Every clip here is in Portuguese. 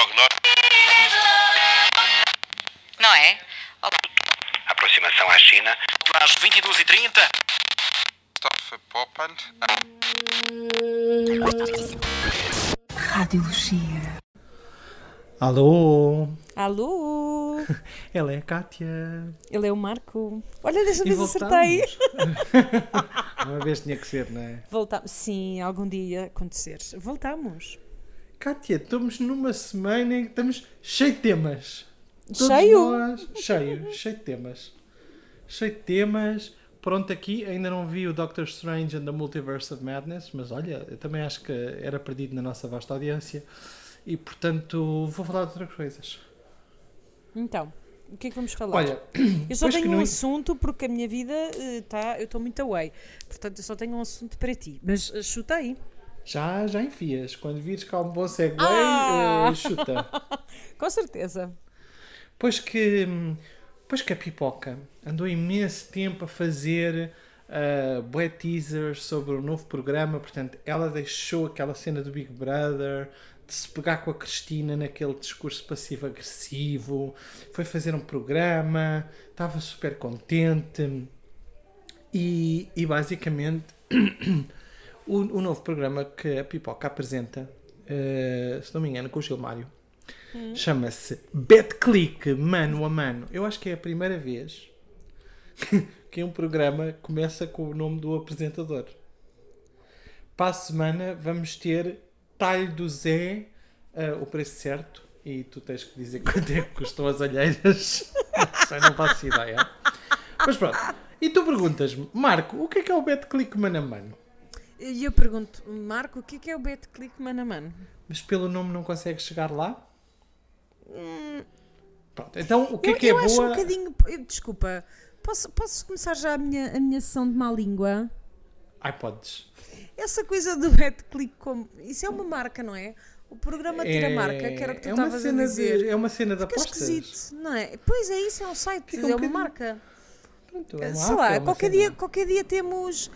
prognóstico. Não é? Olá. Aproximação à China. Às 22h30. Stoffe Poppen. Radiologia. Alô, Alô! ela é a Kátia. Ele é o Marco. Olha, desta E vez acertei. Uma vez tinha que ser, não é? Voltamos. Sim, algum dia acontecer. Voltamos. Kátia, estamos numa semana em que estamos cheio de temas. Todos Cheio? nós- cheio, cheio de temas. Cheio de temas. Pronto, aqui ainda não vi o Doctor Strange and the Multiverse of Madness, mas olha, eu também acho que era perdido na nossa vasta audiência. E portanto, vou falar de outras coisas. Então, o que é que vamos falar? Olha, eu só tenho um não- assunto porque a minha vida está. eu estou muito away. Portanto, eu só tenho um assunto para ti. Mas eh, chuta aí. Já, já enfias. Quando vires cá um bom segue, Ah! eh, chuta. Com certeza. Pois que, hum, pois que a Pipoca andou imenso tempo a fazer uh, bué teasers sobre o novo programa, portanto, ela deixou aquela cena do Big Brother, de se pegar com a Cristina naquele discurso passivo-agressivo, foi fazer um programa, estava super contente e, e basicamente o, o novo programa que a Pipoca apresenta, uh, se não me engano, com o Gilmário, Chama-se BetClick Mano a Mano. Eu acho que é a primeira vez que um programa começa com o nome do apresentador. Para a semana vamos ter Talho do Zé, ah, o preço certo, e tu tens que dizer quanto é que custam as alheiras. Sei, não faço ideia. Mas pronto. E tu perguntas-me, Marco, o que é que é o BetClick Mano a Mano? E eu pergunto, Marco, o que é que é o BetClick mano a mano? Mas pelo nome não consegues chegar lá? Pronto, então o que eu é que é eu acho boa? um bocadinho. Desculpa, posso, posso começar já a minha, a minha sessão de má língua? Ai, podes. Essa coisa do BetClick, como. Isso é uma marca, não é? O programa tira marca, que era o que tu é estavas a dizer. De, é uma cena Fica apostas. esquisito, não é? Pois é isso, é um site, um é uma marca. Pronto, é uma sei app, lá, é qualquer, cena. dia, qualquer dia temos,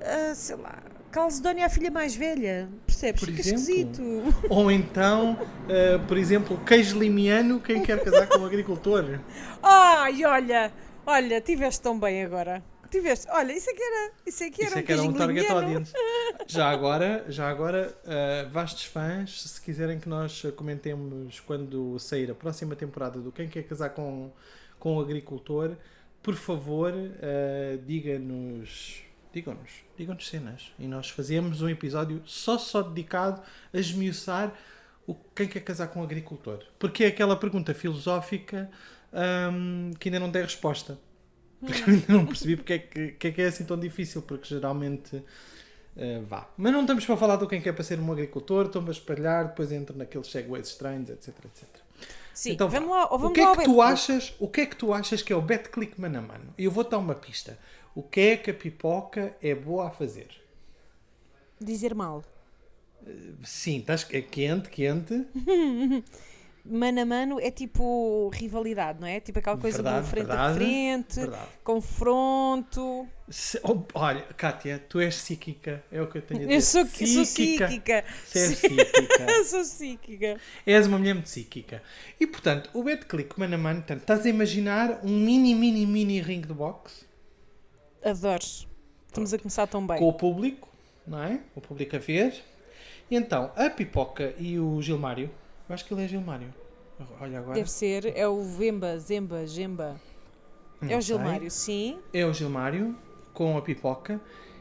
ah, sei lá, Calcedónia, a filha mais velha. Percebes? Por Fica exemplo. esquisito. Ou então, eh, por exemplo, queijo limiano, quem quer casar com um agricultor. Ai, olha, olha, tiveste tão bem agora. Tiveste, olha, isso é que era, isso é que era Isso é um que era um target limiano. audience. Já agora, já agora eh, vastos fãs, se quiserem que nós comentemos quando sair a próxima temporada do Quem Quer Casar com, com o Agricultor, por favor, eh, diga-nos. Digam-nos, digam-nos cenas. E nós fazemos um episódio só só dedicado a esmiuçar o quem quer casar com o agricultor. Porque é aquela pergunta filosófica hum, que ainda não tem resposta. Porque eu ainda não percebi porque é que, que é que é assim tão difícil, porque geralmente eh, vá. Mas não estamos para falar do quem quer para ser um agricultor, estamos a espalhar, depois entra naqueles segways estranhos, etc, etc. Sim, Então, vamos lá, vamos o que é que tu achas? O que é que tu achas que é o BetClick mano a mano? E eu vou dar uma pista. O que é que a pipoca é boa a fazer? Dizer mal. Sim, estás é quente, quente. Mano a mano é tipo rivalidade, não é? Tipo aquela coisa Verdade, do frente verdade, a frente, verdade. confronto. Se- oh, olha, Kátia, tu és psíquica, é o que eu tenho a dizer. Eu sou, sou psíquica. És psíquica. Eu sou psíquica. És uma mulher muito psíquica. E portanto, o BetClick mano a mano, portanto, estás a imaginar um mini, mini, mini ring de boxe Adoro. Estamos a começar tão bem. com o público, não é? O público a ver. E então, a Pipoca e o Gilmário, eu acho que ele é Gilmário. Olha agora. Deve ser, é o Vemba, Zemba, Gemba. é Não o sei. Gilmário, sim. É o Gilmário com a Pipoca.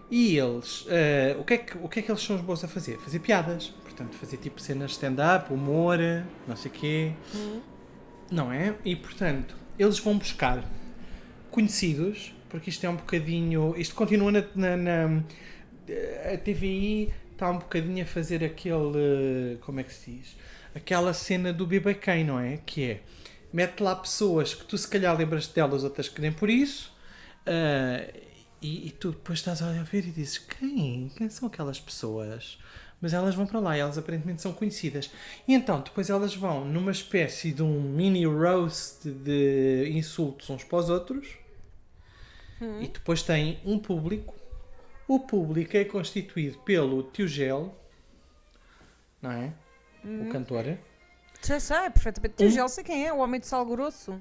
E eles, eh, o, que é que, o que é que eles são os bons a fazer? Fazer piadas. Portanto, fazer tipo cenas de stand-up, humor, não sei o quê. Não é? E portanto, eles vão buscar conhecidos, porque isto é um bocadinho. Isto continua na. na, na- a TVI está um bocadinho a fazer aquele. Como é que se diz? Aquela cena do bebê quem, não é? Que é. Mete lá pessoas que tu se calhar lembras delas, outras que nem por isso. ah, e, e tu depois estás a ver e dizes: quem? Quem são aquelas pessoas? Mas elas vão para lá e elas aparentemente são conhecidas. E então, depois elas vão numa espécie de um mini roast de insultos uns para os outros. E depois tem um público. O público é constituído pelo Tio Gel, não é? O cantor. Já sei, perfeitamente. Tio Gel, sei quem é, o homem de sal grosso.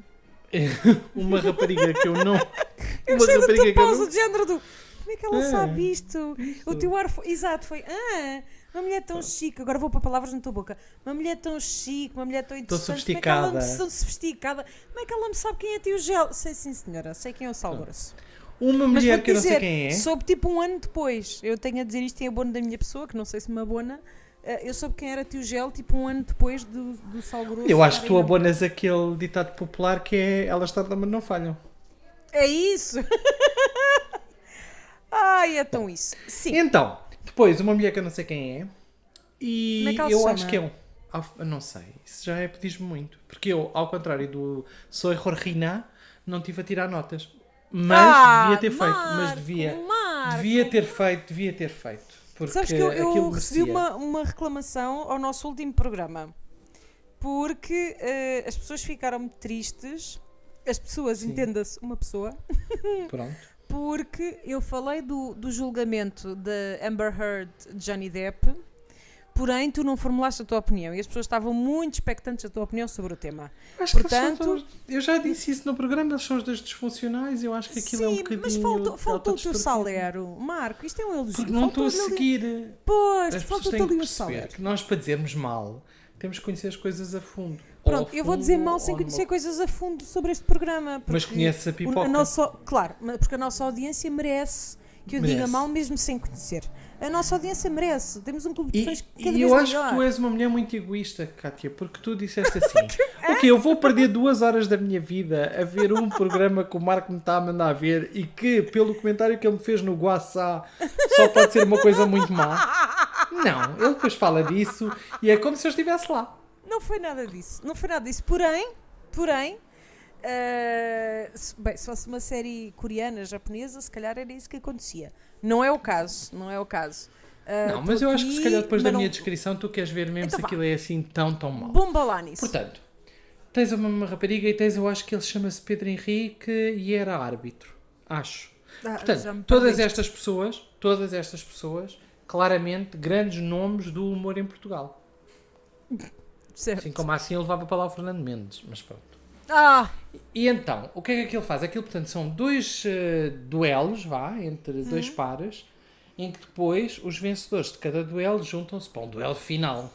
Uma rapariga que eu não. Eu Uma gostei rapariga eu pausa não. de género do. Como é que ela Ah, sabe isto? isto. O teu ar foi. Exato, foi. Ah, uma mulher tão chique. Agora vou para palavras na tua boca. Uma mulher tão chique, uma mulher tão interessante. Como é que ela me- sofisticada. tão sofisticada. Como é que ela me sabe quem é tio Gel? Sei sim, senhora. Sei quem é o sal grosso. Uma mulher vou-te que eu não sei dizer, quem é. soube tipo um ano depois. Eu tenho a dizer isto em abono da minha pessoa, que não sei se me abona. eh, Eu soube quem era tio Gel tipo um ano depois do, do sal grosso. Eu acho que tu abonas aquele ditado popular que é elas tardam, mas não falham. É isso! Ai, é tão isso. Sim. Então, depois, uma mulher que eu não sei quem é. E é eu acho que é um. ah, Não sei, isso já é pedir-me muito. Porque eu, ao contrário do Soy Jorgina, não tive a tirar notas. Mas Ah, devia ter feito. Mas Marco, devia. Marco. Devia ter feito, devia ter feito. Porque Sabes que eu, eu recebi uma, uma reclamação ao nosso último programa porque eh, as pessoas ficaram muito tristes. As pessoas, entenda-se, uma pessoa, Pronto. porque eu falei do, do julgamento da Amber Heard Johnny Depp, porém tu não formulaste a tua opinião e as pessoas estavam muito expectantes da tua opinião sobre o tema. Acho que Portanto- todos- eu já disse isso no programa, eles são os dois disfuncionais. Eu acho que aquilo é um Sim, bocadinho. mas faltou, faltou o teu salero. Marco, isto é um elogio. Porque não estou a ali- seguir. Pois, As faltou-te têm que o salero. que nós, para dizermos mal, temos que conhecer as coisas a fundo. Pronto, a eu vou fundo, dizer mal sem conhecer numa- coisas a fundo sobre este programa. Mas conheces a pipoca. nossa, claro, porque a nossa audiência merece que eu diga Merece. mal mesmo sem conhecer. A nossa audiência merece. Temos um clube de fãs cada e eu acho melhor. que tu és uma mulher muito egoísta, Kátia, porque tu disseste assim: Ok, eu vou perder duas horas da minha vida a ver um programa que o Marco me está a mandar ver e que, pelo comentário que ele me fez no Guaçá, só pode ser uma coisa muito má. Não, ele depois fala disso e é como se eu estivesse lá. Não foi nada disso. Não foi nada disso. Porém, porém, se, bem, se fosse uma série coreana, japonesa, se calhar era isso que acontecia. Não é o caso. Não é o caso. Eh, Não, mas eu acho que se aqui, calhar depois da mas minha não- descrição tu queres ver mesmo Então se vá. aquilo é assim tão, tão mau. Bomba lá nisso. Portanto, tens uma, uma rapariga e tens, eu acho que ele chama-se Pedro Henrique e era árbitro. Acho. Ah, Portanto, todas estas pessoas, todas estas pessoas, claramente grandes nomes do humor em Portugal. Certo. Assim como assim ele levava para lá o Fernando Mendes, mas pronto. Ah, E então, o que é que aquilo faz? Aquilo, portanto, são dois eh, duelos, vá, entre dois Uhum. pares, em que depois os vencedores de cada duelo juntam-se para um duelo final.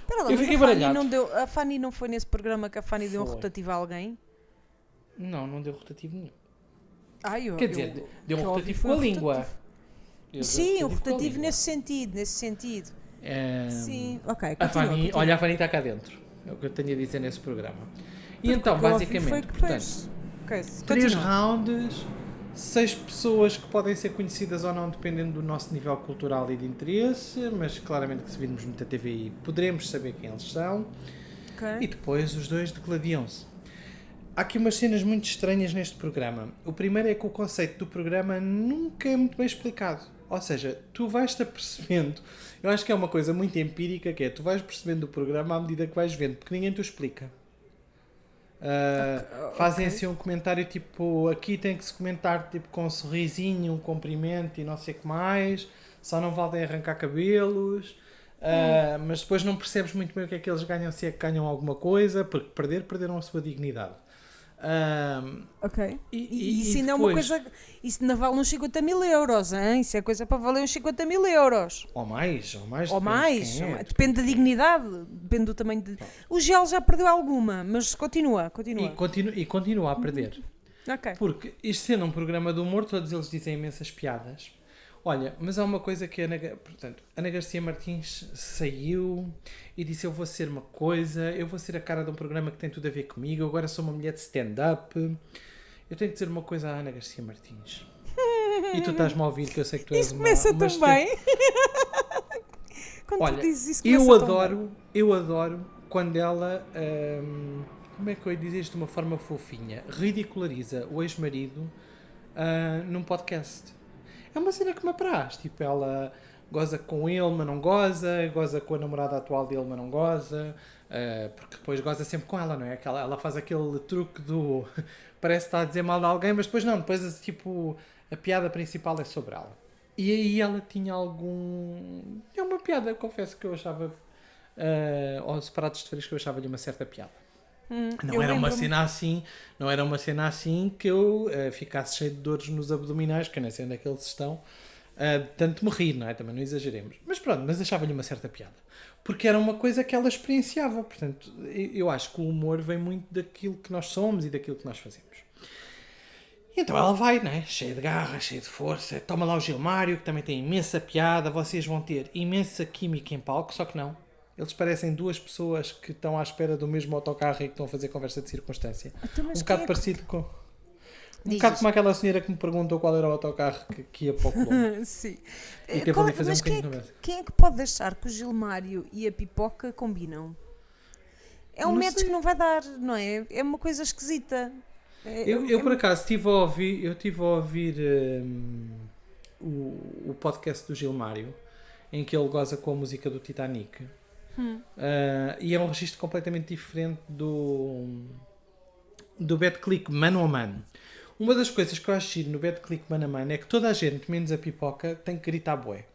Espera lá, Eu fiquei baralhado. não deu, a Fanny não foi nesse programa que a Fanny deu um Foi. rotativo a alguém? Não, não deu rotativo nenhum. Eu, Quer eu- dizer, o deu um eu rotativo foi com a língua. Sim, o rotativo nesse sentido, nesse sentido. Eh, Sim, ok. A Fanny, continua. olha, a Fanny está cá dentro. É o que eu tenho a dizer nesse programa. E então, basicamente, portanto, fez. Ok, três rounds, seis pessoas que podem ser conhecidas ou não, dependendo do nosso nível cultural e de interesse, mas claramente que se virmos muita TVI poderemos saber quem eles são. Ok. E depois os dois degladiam-se. Há aqui umas cenas muito estranhas neste programa. O primeiro é que o conceito do programa nunca é muito bem explicado. Ou seja, tu vais-te apercebendo. Eu acho que é uma coisa muito empírica que é tu vais percebendo o programa à medida que vais vendo, porque ninguém te explica. Ah, Ok, Fazem assim um comentário tipo aqui tem que se comentar tipo com um sorrisinho, um cumprimento e não sei o que mais, só não valem arrancar cabelos. Ah, mas depois não percebes muito bem o que é que eles ganham, se é que ganham alguma coisa, porque perder, perderam a sua dignidade. Ah, Ok. e, E, e- isso e ainda é uma depois- coisa. Isso ainda vale uns 50 mil euros, hein? Isso é coisa para valer uns 50 mil euros. Ou mais, ou mais. Ou depende de mais. quem é. Depende da dignidade, depende do tamanho de. O gel já perdeu alguma, mas continua, continua. E, continu, e continua a perder. Ok. Porque isto sendo um programa de humor, todos eles dizem imensas piadas. Olha, mas há uma coisa que a Ana, portanto, Ana Garcia Martins saiu e disse: Eu vou ser uma coisa, eu vou ser a cara de um programa que tem tudo a ver comigo, agora sou uma mulher de stand-up. Eu tenho que dizer uma coisa à Ana Garcia Martins. E tu estás-me a ouvir, que eu sei que tu és Isso uma. começa uma tão bem. Quando Olha, tu dizes isso, Eu adoro, eu adoro quando ela, hum, como é que eu ia dizer isto de uma forma fofinha, ridiculariza o ex-marido ah, num podcast. É uma cena que me apraz, tipo, ela goza com ele, mas não goza, goza com a namorada atual dele, mas não goza, ah, porque depois goza sempre com ela, não é? Aquela, ela faz aquele truque do parece está a dizer mal de alguém, mas depois não, depois tipo, a piada principal é sobre ela. E aí ela tinha algum. É uma piada, confesso que eu achava ah, ou separados de férias que eu achava-lhe uma certa piada. Não eu era uma cena assim, não era uma cena assim que eu ah, ficasse cheio de dores nos abdominais, que eu nem sei onde é que eles estão, ah, de tanto me rir, não é? Também não exageremos. Mas pronto, mas achava-lhe uma certa piada. Porque era uma coisa que ela experienciava. Portanto, eu acho que o humor vem muito daquilo que nós somos e daquilo que nós fazemos. Então ela vai, né? Cheia de garra, cheia de força. Toma lá o Gilmário, que também tem imensa piada. Vocês vão ter imensa química em palco, só que não. Eles parecem duas pessoas que estão à espera do mesmo autocarro e que estão a fazer conversa de circunstância. Então, mas um quem bocado é que- parecido com. Um Diz, bocado como aquela senhora que me perguntou qual era o autocarro que, que ia para o Colombo. Sim. E Eh, teve qual- a fazer um mas quem, bocadinho é que, quem é que pode achar que o Gilmário e a pipoca combinam? É um Não método sei. que não vai dar, não é? É uma coisa esquisita. É- Eu, é- eu é por acaso estive a ouvir, eu tive a ouvir hum, o, o podcast do Gilmário em que ele goza com a música do Titanic Ah, e é um registro completamente diferente do do Bad Click mano a mano. Uma das coisas que eu acho no Bad Click mano a mano é que toda a gente, menos a pipoca, tem que gritar bué.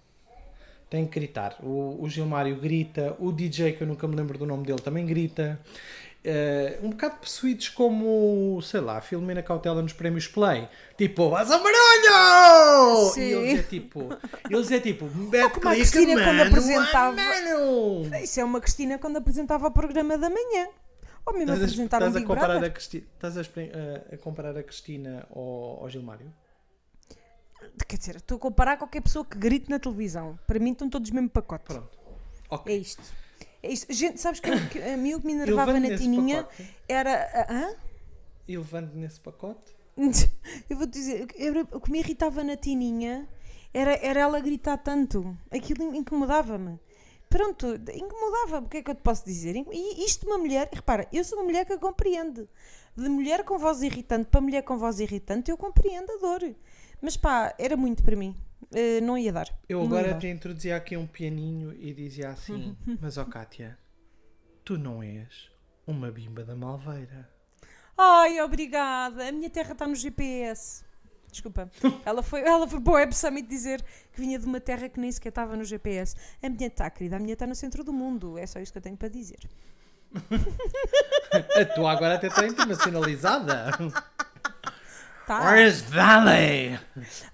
Tem que gritar. O, o Gilmário grita, o DJ, que eu nunca me lembro do nome dele, também grita. Eh, um bocado possuídos como, sei lá, a Filomena Cautela nos prémios Play. Tipo, vas barulho! Sim. E eles é tipo, eles é tipo, Bad como a Cristina quando mano, apresentava- mano! Isso é uma Cristina quando apresentava o programa da manhã. Ou mesmo Estás a, apresentar um estás a Big comparar a Cristina, estás a, espre- a- a comparar a Cristina ao, ao Gilmário? Quer dizer, estou a comparar qualquer pessoa que grite na televisão. Para mim estão todos no mesmo pacote. Pronto. É Ok. isto. É isto. Gente, sabes que, que a mim o que me enervava na tininha pacote. era. Hã? E levando nesse pacote? Eu vou te dizer, o que me irritava na Tininha era, era ela gritar tanto. Aquilo incomodava-me. Pronto, incomodava-me. O que é que eu te posso dizer? E isto de uma mulher, repara, eu sou uma mulher que a compreende. De mulher com voz irritante para mulher com voz irritante, eu compreendo a dor. Mas pá, era muito para mim. Eh, não ia dar. Eu agora te introduzia aqui um pianinho e dizia assim: Mas ó Kátia, tu não és uma bimba da Malveira. Ai, obrigada. A minha terra está no GPS. Desculpa. Ela foi, ela foi para o Web Summit dizer que vinha de uma terra que nem sequer estava no GPS. A minha está, querida. A minha está no centro do mundo. É só isto que eu tenho para dizer. A tua agora até está internacionalizada. Tá. Orange Valley!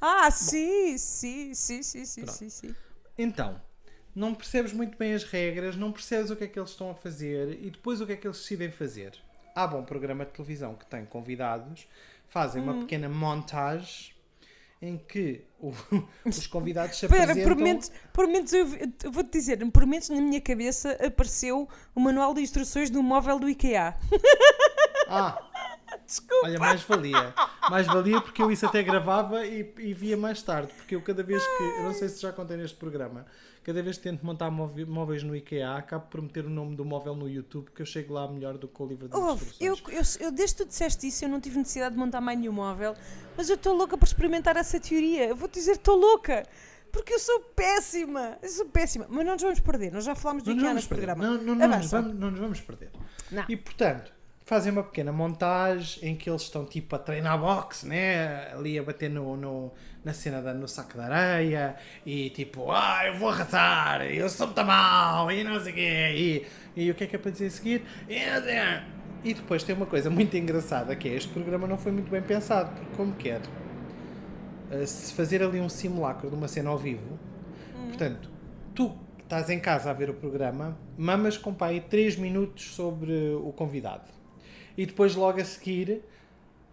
Ah, sim, sim, sim, sim, sim, Pronto. sim, sim. Então, não percebes muito bem as regras, não percebes o que é que eles estão a fazer e depois o que é que eles decidem fazer. Há bom programa de televisão que tem convidados, fazem Hum. uma pequena montagem em que o- os convidados se apresentam... por momentos, por momentos eu, eu vou-te dizer, por momentos na minha cabeça apareceu o manual de instruções do móvel do IKEA. Ah, Desculpa. olha, mais valia. Mais valia porque eu isso até gravava e, e via mais tarde. Porque eu cada vez que, eu não sei se já contei neste programa, cada vez que tento montar móve- móveis no IKEA, acabo por meter o nome do móvel no YouTube, que eu chego lá melhor do que o livro de Ouve, instruções. eu, eu, eu, desde que tu disseste isso, eu não tive necessidade de montar mais nenhum móvel, mas eu estou louca por experimentar essa teoria. Eu vou-te dizer, estou louca, porque eu sou péssima. Eu sou péssima. Mas não nos vamos perder, nós já falámos do IKEA neste programa. Não, não, não, nos vamos, não nos vamos perder. Não. E portanto, fazem uma pequena montagem em que eles estão tipo a treinar boxe, né? Ali a bater no, no- na cena da, no saco de areia e tipo, ah, eu vou arrasar, eu sou muito mal e não sei o quê. E, e o que é que é para dizer a seguir? E, depois tem uma coisa muito engraçada que é este programa não foi muito bem pensado, porque como quer eh, se fazer ali um simulacro de uma cena ao vivo, portanto, tu estás em casa a ver o programa, mamas com pai 3 minutos sobre o convidado. E depois logo a seguir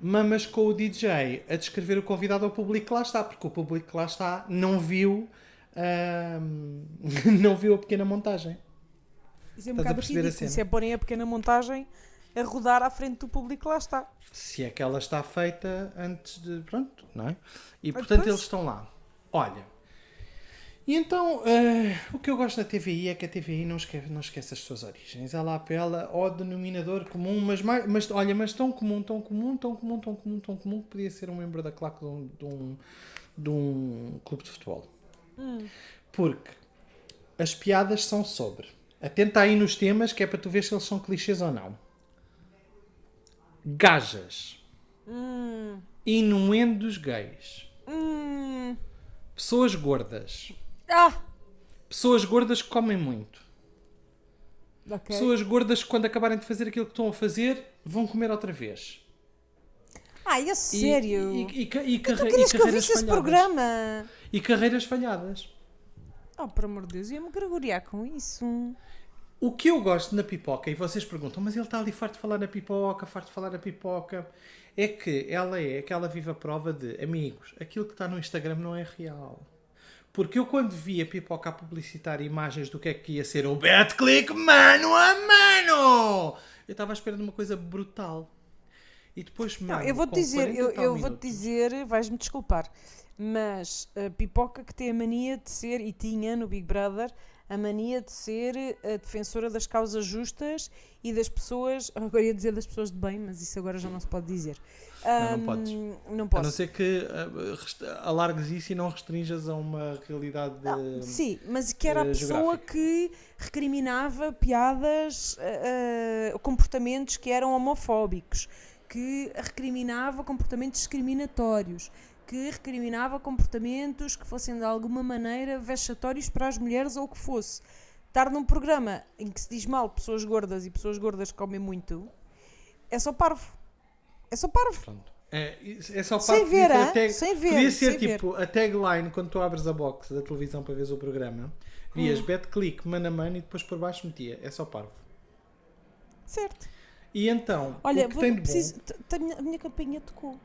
mamas com o DJ a descrever o convidado ao público que lá está, porque o público que lá está não viu ahm, não viu a pequena montagem. Isso é um Estás a bocado ridículo. Isso é porem a pequena montagem a rodar à frente do público que lá está. Se é que ela está feita antes de. Pronto, não é? E Mas portanto depois- eles estão lá. Olha. E então, eh, o que eu gosto da TVI é que a TVI não esquece, não esquece as suas origens. Ela apela ao denominador comum, mas, mais, mas olha, mas tão comum, tão comum, tão comum, tão comum, tão comum, que podia ser um membro da claque de um, de um, de um clube de futebol. Porque as piadas são sobre. Atenta aí nos temas, que é para tu ver se eles são clichês ou não. Gajas. Inuendos gays. Hum. Pessoas gordas. Ah! Pessoas gordas que comem muito. Ok. Pessoas gordas que quando acabarem de fazer aquilo que estão a fazer, vão comer outra vez. Ai, é E- sério? E, e, e, tu carre- querias e que eu carreiras visse esse falhadas. programa? E carreiras falhadas. Oh, por amor de Deus, ia-me gregoriar com isso. O que eu gosto na pipoca, e vocês perguntam, mas ele está ali farto de falar na pipoca, farto de falar na pipoca, é que ela é aquela viva prova de, amigos, aquilo que está no Instagram não é real. Porque eu quando vi a pipoca a publicitar imagens do que é que ia ser o BetClick mano a mano, eu estava à espera de uma coisa brutal. E depois, Não, mano, eu vou-te dizer, 40 eu, eu vou-te dizer, vais-me desculpar, mas a pipoca que tem a mania de ser, e tinha no Big Brother, a mania de ser a defensora das causas justas e das pessoas, agora ia dizer das pessoas de bem, mas isso agora já não se pode dizer. Não, não Ahm, podes. Não A não posso. ser que rest- alargues isso e não restrinjas a uma realidade de... sim, mas que era a eh, pessoa que recriminava piadas, eh, eh, comportamentos que eram homofóbicos, que recriminava comportamentos discriminatórios, que recriminava comportamentos que fossem de alguma maneira vexatórios para as mulheres ou o que fosse. Estar num programa em que se diz mal pessoas gordas e pessoas gordas que comem muito, é só parvo. É só parvo. Pronto. É, é só Sem parte podia ver, a tag- Sem ver, Podia ser sem ver. tipo a tagline quando tu abres a box da televisão para veres o programa. Vias Hum. bet click, mano a mano e depois por baixo metia. É só parvo. Certo. E então, Olha, o que vou- tem de bom. preciso, a minha campainha tocou.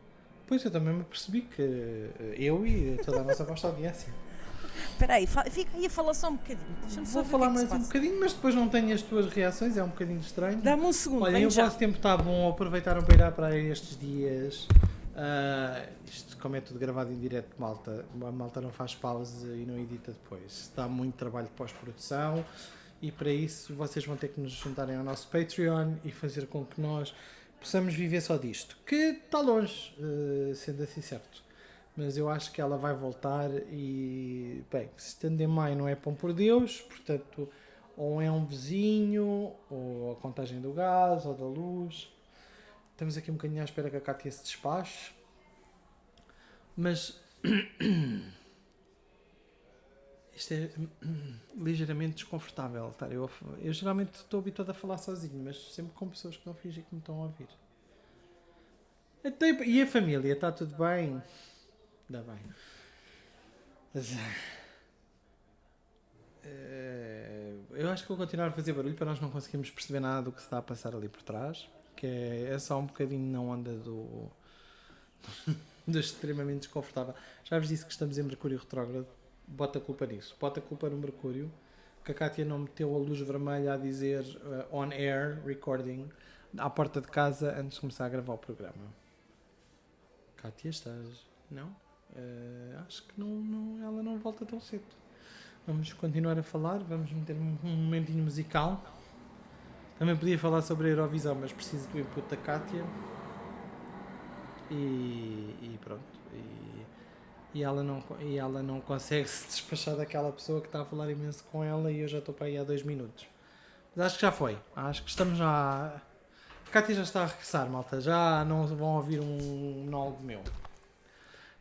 Pois eu também me percebi que eh, eu e toda a nossa vasta audiência. Espera aí, fica aí a falar só um bocadinho. Vou falar que é que mais um bocadinho, mas depois não tenho as tuas reações, é um bocadinho estranho. Dá-me um segundo, Olha, o já. vosso tempo está bom, aproveitaram para ir à praia estes dias. Ah, isto, como é tudo gravado em direto, malta, a malta não faz pausa e não edita depois. Dá muito trabalho de pós-produção e para isso vocês vão ter que nos juntarem ao nosso Patreon e fazer com que nós possamos viver só disto. Que está longe, eh, sendo assim certo. Mas eu acho que ela vai voltar e, bem, se estando em maio não é pão por Deus, portanto, ou é um vizinho, ou a contagem do gás, ou da luz. Estamos aqui um bocadinho à espera que a Cátia se despache. Mas isto é ligeiramente desconfortável. Estar eu, a f- eu geralmente estou habituado a falar sozinho, mas sempre com pessoas que não fingem que me estão a ouvir. Até- E a família? Está tudo bem? Ainda bem. Mas, eh, eu acho que vou continuar a fazer barulho para nós não conseguirmos perceber nada do que se está a passar ali por trás. Que é, é só um bocadinho na onda do, do extremamente desconfortável. Já vos disse que estamos em Mercúrio retrógrado. Bota a culpa nisso. Bota a culpa no Mercúrio. Que a Kátia não meteu a luz vermelha a dizer eh, on air recording à porta de casa antes de começar a gravar o programa. Kátia, estás? Não? Eh, acho que não, não- ela não volta tão cedo. Vamos continuar a falar, vamos meter um, um momentinho musical. Também podia falar sobre a Eurovisão, mas preciso do input da Kátia. E, e pronto. E, e ela não, e ela não consegue se despachar daquela pessoa que está a falar imenso com ela e eu já estou para aí há dois minutos. Mas acho que já foi. Acho que estamos já. A Kátia já está a regressar, malta. Já não vão ouvir um monólogo meu.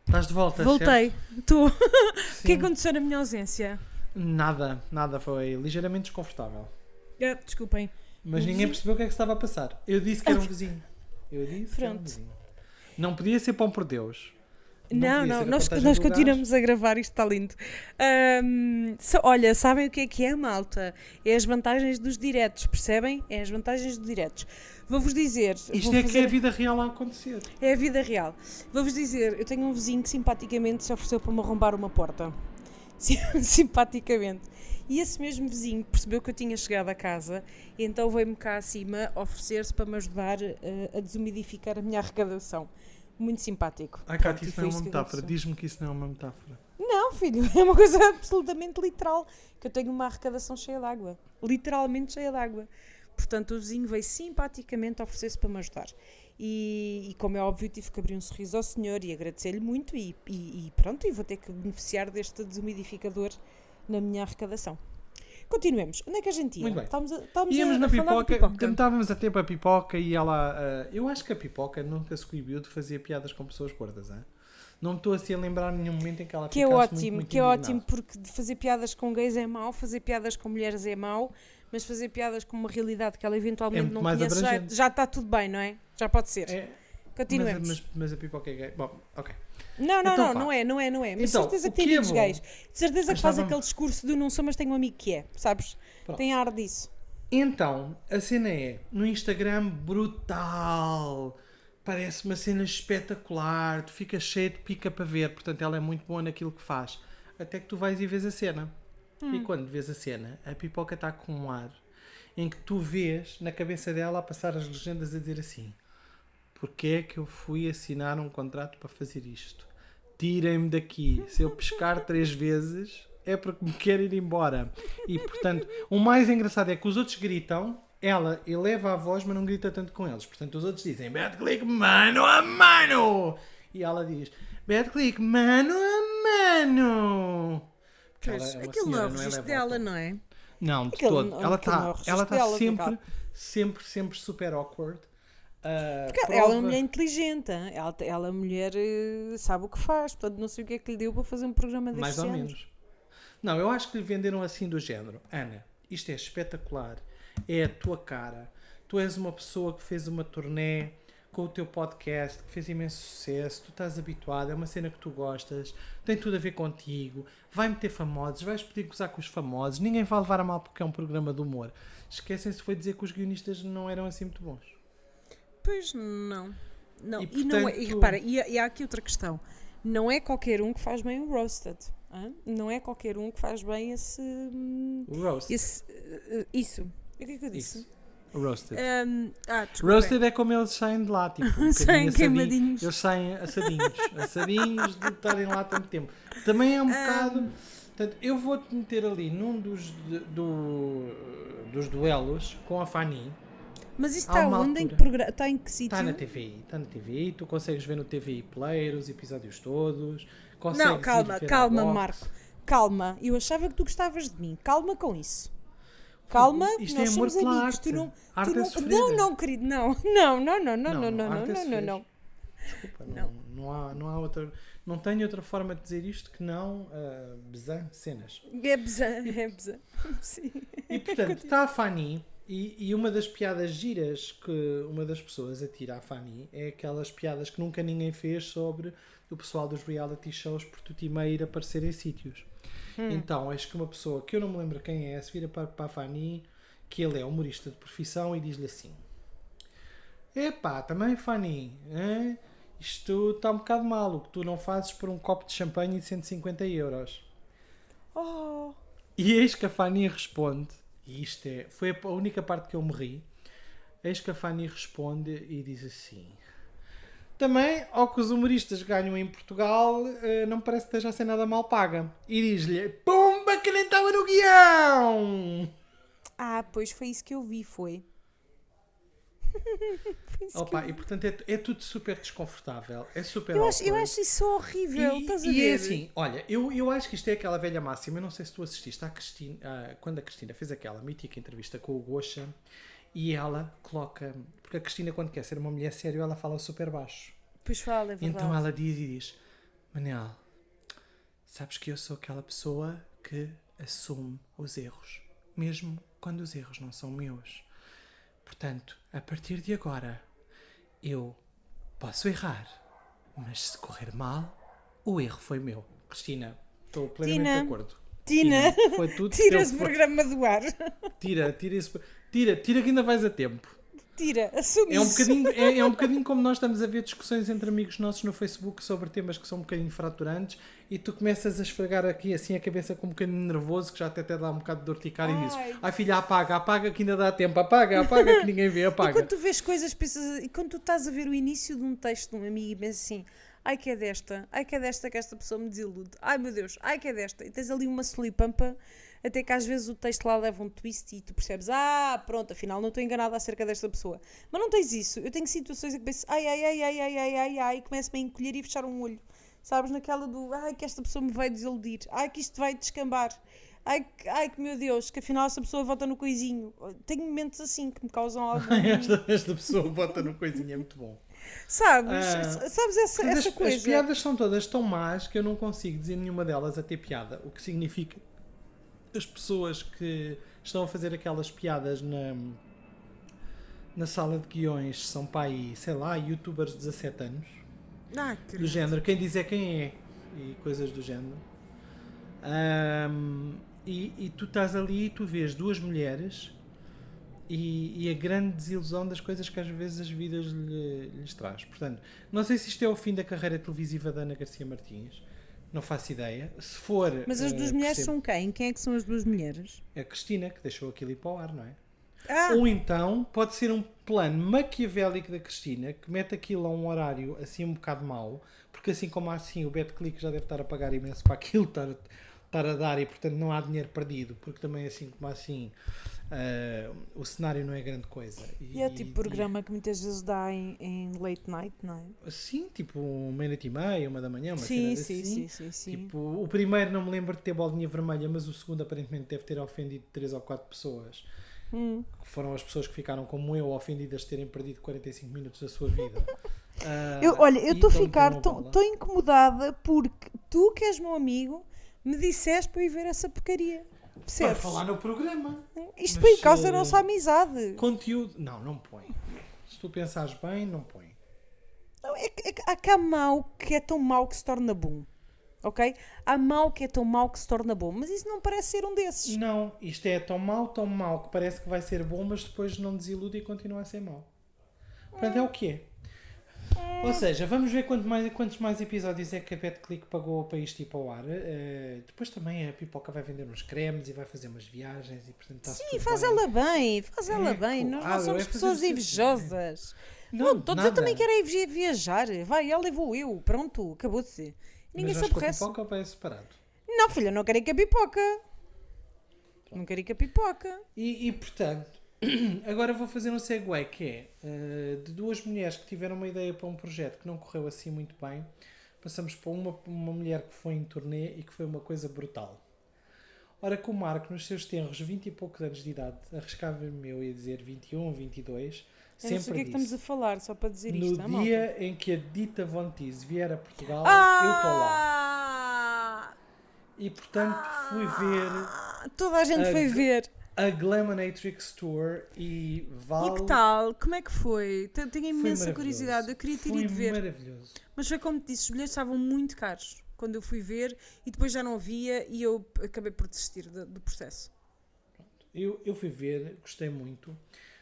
Estás de volta, Voltei. Estou. O que aconteceu na minha ausência? Nada, nada. Foi ligeiramente desconfortável. Ah, desculpem. Mas ninguém percebeu o que é que estava a passar. Eu disse que era um vizinho. Eu disse que era um Pronto. vizinho. Não podia ser pão por Deus. Não, não, a nós, nós continuamos a gravar, isto está lindo. Ahm, só- olha, sabem o que é que é, malta? É as vantagens dos diretos, percebem? É as vantagens dos diretos. Vou-vos dizer. Isto vou é que fazer- é a vida real a acontecer. É a vida real. Vou-vos dizer, eu tenho um vizinho que simpaticamente se ofereceu para me arrombar uma porta. Sim- simpaticamente. E esse mesmo vizinho percebeu que eu tinha chegado a casa, e então veio-me cá acima oferecer-se para me ajudar eh, a desumidificar a minha arrecadação. Muito simpático. Pronto, Cátia, isso não é uma metáfora. Diz-me que isso não é uma metáfora. Não, filho, é uma coisa absolutamente literal. Que eu tenho uma arrecadação cheia de água. Literalmente cheia de água. Portanto, o vizinho veio simpaticamente oferecer-se para me ajudar. E, e como é óbvio, tive que abrir um sorriso ao senhor e agradecer-lhe muito. E, e- e pronto, e vou ter que beneficiar deste desumidificador na minha arrecadação. Continuemos. Onde é que a gente ia? Muito bem. Estávamos a, estávamos Íamos a, na a pipoca, pipoca. estávamos a para a pipoca e ela. ah, eu acho que a pipoca nunca se coibiu de fazer piadas com pessoas gordas, hein? Não me estou assim a lembrar nenhum momento em que ela Que é ficasse muito, ótimo, muito que é indignada. ótimo, porque fazer piadas com gays é mau, fazer piadas com mulheres é mau, mas fazer piadas com uma realidade que ela eventualmente É não conhece, já, já está tudo bem, não é? Já pode ser. É, Continuemos. mas, mas, mas a pipoca é gay. Bom, ok. Não, não, Então não, vá. não é, não é, não é. Mas Então, certeza que tem é amigos bom? gays. De certeza que faz Estava- aquele discurso do não sou, mas tenho um amigo que é, sabes? Pronto. Tem ar disso. Então, a cena é, no Instagram, brutal. Parece uma cena espetacular. Tu ficas cheio de pica para ver. Portanto, ela é muito boa naquilo que faz. Até que tu vais e vês a cena. E quando vês a cena, a pipoca está com um ar em que tu vês na cabeça dela a passar as legendas a dizer assim: Porquê é que eu fui assinar um contrato para fazer isto? Tirem-me daqui. Se eu pescar três vezes, é porque me quero ir embora. E portanto, o mais engraçado é que os outros gritam, ela eleva a voz, mas não grita tanto com eles. Portanto, os outros dizem bad click mano a mano. E ela diz bad click mano a mano. Porque ela Pois, é uma aquilo não é o dela, não é? Não, de todo. Ela não é está ela tá dela, sempre, sempre, sempre super awkward. Ah, Porque ela é uma mulher inteligente, hein? ela, ela é uma mulher eh, sabe o que faz, portanto não sei o que é que lhe deu para fazer um programa deste Mais ou género. menos. Não, eu acho que lhe venderam assim do género. Ana, isto é espetacular. É a tua cara. Tu és uma pessoa que fez uma turnê com o teu podcast, que fez imenso sucesso. Tu estás habituado, é uma cena que tu gostas, tem tudo a ver contigo. Vai meter famosos, vais poder gozar com os famosos. Ninguém vai levar a mal porque é um programa de humor. Esquecem-se foi dizer que os guionistas não eram assim muito bons. Pois não. Não. E, E, não é, e portanto- repara, e, e há aqui outra questão. Não é qualquer um que faz bem o roasted. hã? Não é qualquer um que faz bem esse. hum, O roast. esse eh, isso. O que é que eu disse? Isso. Roasted. Hum, ah. Roasted é como eles saem de lá, tipo, um Saem queimadinhos. Eles saem assadinhos, assadinhos de estarem lá tanto tempo. Também é um bocado. Portanto, eu vou-te meter ali num dos, do, dos duelos com a Fanny. Mas isso está onde? Em que, está em que sítio? Está na TVI, está na TVI, tu consegues ver no TVI Player os episódios todos. consegues Não, calma, calma. Marco. Calma. Eu achava que tu gostavas de mim. Calma com isso. Calma, Isto nós é amor somos amigos. arte. Tu não, Arte tu é não, sofrer. não, não, querido, não. Não, não, não, não, Não, não, não, não, é não, não, sofrer. não. Desculpa, não, não, há, não há outra. Não tenho outra forma de dizer isto que não uh, bezã, cenas. É bezã, é bezã. Sim. E portanto, está a Fanny, e, e uma das piadas giras que uma das pessoas atira à Fanny é aquelas piadas que nunca ninguém fez sobre o pessoal dos reality shows por tudo meio ir aparecer em sítios. Então, acho que uma pessoa que eu não me lembro quem é, se vira para, para a Fanny, que ele é humorista de profissão, e diz-lhe assim: Epá, também Fanny, hein? isto está um bocado mal, o que tu não fazes por um copo de champanhe de 150 euros. Oh, E eis que a Fanny responde, e isto é, foi a única parte que eu me ri. Eis que a Fanny responde e diz assim: Também, ao que os humoristas ganham em Portugal, eh, não parece que esteja a ser nada mal paga. E diz-lhe: Pumba, que nem estava no guião! Ah, pois foi isso que eu vi, foi. que Opa, eu e portanto é, é tudo super desconfortável, é super Eu acho, eu acho isso horrível, E, estás a e ver? é assim, olha, eu, eu acho que isto é aquela velha máxima. Eu não sei se tu assististe à Cristina, à- quando a Cristina fez aquela mítica entrevista com o Gosha e ela coloca. Porque a Cristina, quando quer ser uma mulher séria, ela fala super baixo. Pois fala, é verdade. Então ela diz e diz: Manel, sabes que eu sou aquela pessoa que assume os erros, mesmo quando os erros não são meus. Portanto, a partir de agora, eu posso errar, mas se correr mal, o erro foi meu. Cristina, estou plenamente Tina, de acordo. Tina, foi tudo Tira esse programa do ar. Tira, tira esse. Tira, tira que ainda vais a tempo. Tira, assume É um, bocadinho, é, é um bocadinho como nós estamos a ver discussões entre amigos nossos no Facebook sobre temas que são um bocadinho fraturantes e tu começas a esfregar aqui assim a cabeça com um bocadinho nervoso que já até, até dá um bocado de dor de ticar e dizes Ai. filha apaga, apaga que ainda dá tempo, apaga, apaga que ninguém vê, E apaga. quando tu vês coisas, pensas, e quando tu estás a ver o início de um texto de um amigo e pensas assim, ai que é desta, ai que é desta que esta pessoa me desilude, ai meu Deus, ai que é desta, e tens ali uma solipampa, até que às vezes o texto lá leva um twist e tu percebes, ah, pronto, afinal não estou enganada acerca desta pessoa. Mas não tens isso, eu tenho situações em que penso, ai, ai, ai, ai, ai, ai, ai, ai, e começo-me a encolher e fechar um olho. Sabes, naquela do, ai que esta pessoa me vai desiludir, ai que isto vai descambar. Ai, que- ai que meu Deus, que afinal essa pessoa vota no coisinho. Tenho momentos assim que me causam algum. Esta, esta pessoa bota no coisinha, é muito bom. Sabes? Ah, Sabes essa, essa as, coisa? as piadas são todas tão más que eu não consigo dizer nenhuma delas a ter piada. O que significa as pessoas que estão a fazer aquelas piadas na, na sala de guiões, são pai, sei lá, youtubers de 17 anos, Ah, do género, quem diz é quem é, e coisas do género. Ahm, e, e tu estás ali e tu vês duas mulheres e, e a grande desilusão das coisas que às vezes as vidas lhe- lhes traz. Portanto, não sei se isto é o fim da carreira televisiva da Ana Garcia Martins, não faço ideia. Se for. Mas as eh, duas mulheres percebo- são quem? Quem é que são as duas mulheres? A Cristina, que deixou aquilo ir para o ar, não é? Ah, Ou então pode ser um plano maquiavélico da Cristina que mete aquilo a um horário assim um bocado mau, porque assim como assim o BetClick já deve estar a pagar imenso para aquilo estar, estar a dar e portanto não há dinheiro perdido, porque também assim como assim ah, o cenário não é grande coisa. e é tipo programa que muitas vezes dá em, em late night, não é? Sim, tipo uma noite e meia, uma da manhã, uma Sim, cena sim, assim. sim, sim, sim. Tipo, o primeiro não me lembro de ter bolinha vermelha, mas o segundo aparentemente deve ter ofendido três ou quatro pessoas. Hum. Que foram as pessoas que ficaram como eu, ofendidas de terem perdido 45 minutos da sua vida. Ah, Eu, olha, eu e estou a ficar tão incomodada porque tu, que és meu amigo, me disseste para ir ver essa porcaria. Para Percebes? falar no programa. Isto Mas, foi causa da eh, nossa amizade. Conteúdo. Não, não põe. Se tu pensares bem, não põe. Não, é, que- é, há cá mau que é tão mau que se torna bom. Ok? Há mau que é tão mau que se torna bom. Mas isso não parece ser um desses. Não, isto é tão mau, tão mau que parece que vai ser bom, mas depois não desilude e continua a ser mau. Portanto, é o que é. Ou seja, vamos ver quanto mais, quantos mais episódios é que a BetClick pagou para isto ir para o ar. Eh, depois também a Pipoca vai vender uns cremes e vai fazer umas viagens e portanto está Sim, faz ela bem, faz ela É, bem. Nós não somos é pessoas seu- invejosas. Não, Não, todos nada. eu também quero é vi- viajar. Vai, ela e vou eu. Pronto, acabou-se. Ninguém Mas se com a aborrece. Pipoca vai separado? Não, filha, não quero ir com a pipoca. Não quero ir com a pipoca. E, e, portanto, agora vou fazer um segue que é eh, de duas mulheres que tiveram uma ideia para um projeto que não correu assim muito bem, passamos para uma, uma mulher que foi em turnê e que foi uma coisa brutal. Ora, que o Marco, nos seus tenros 20 e poucos anos de idade, arriscava-me eu a dizer 21, 22, Eu não sei o sempre que é que estamos disse, a falar, só para dizer no isto. ah, malta? dia em que a Dita Von Teese vier a Portugal, eu estou lá. Ah! E, portanto, fui ver Ah, Toda a gente A foi ver. A Glamonatrix Tour e vale... E que tal? Como é que foi? Te- Tenho imensa curiosidade. Eu queria ter Foi ido ver. maravilhoso. Mas foi como te disse, os bilhetes estavam muito caros quando eu fui ver e depois já não havia e eu acabei por desistir do, do processo. Eu, eu fui ver, gostei muito.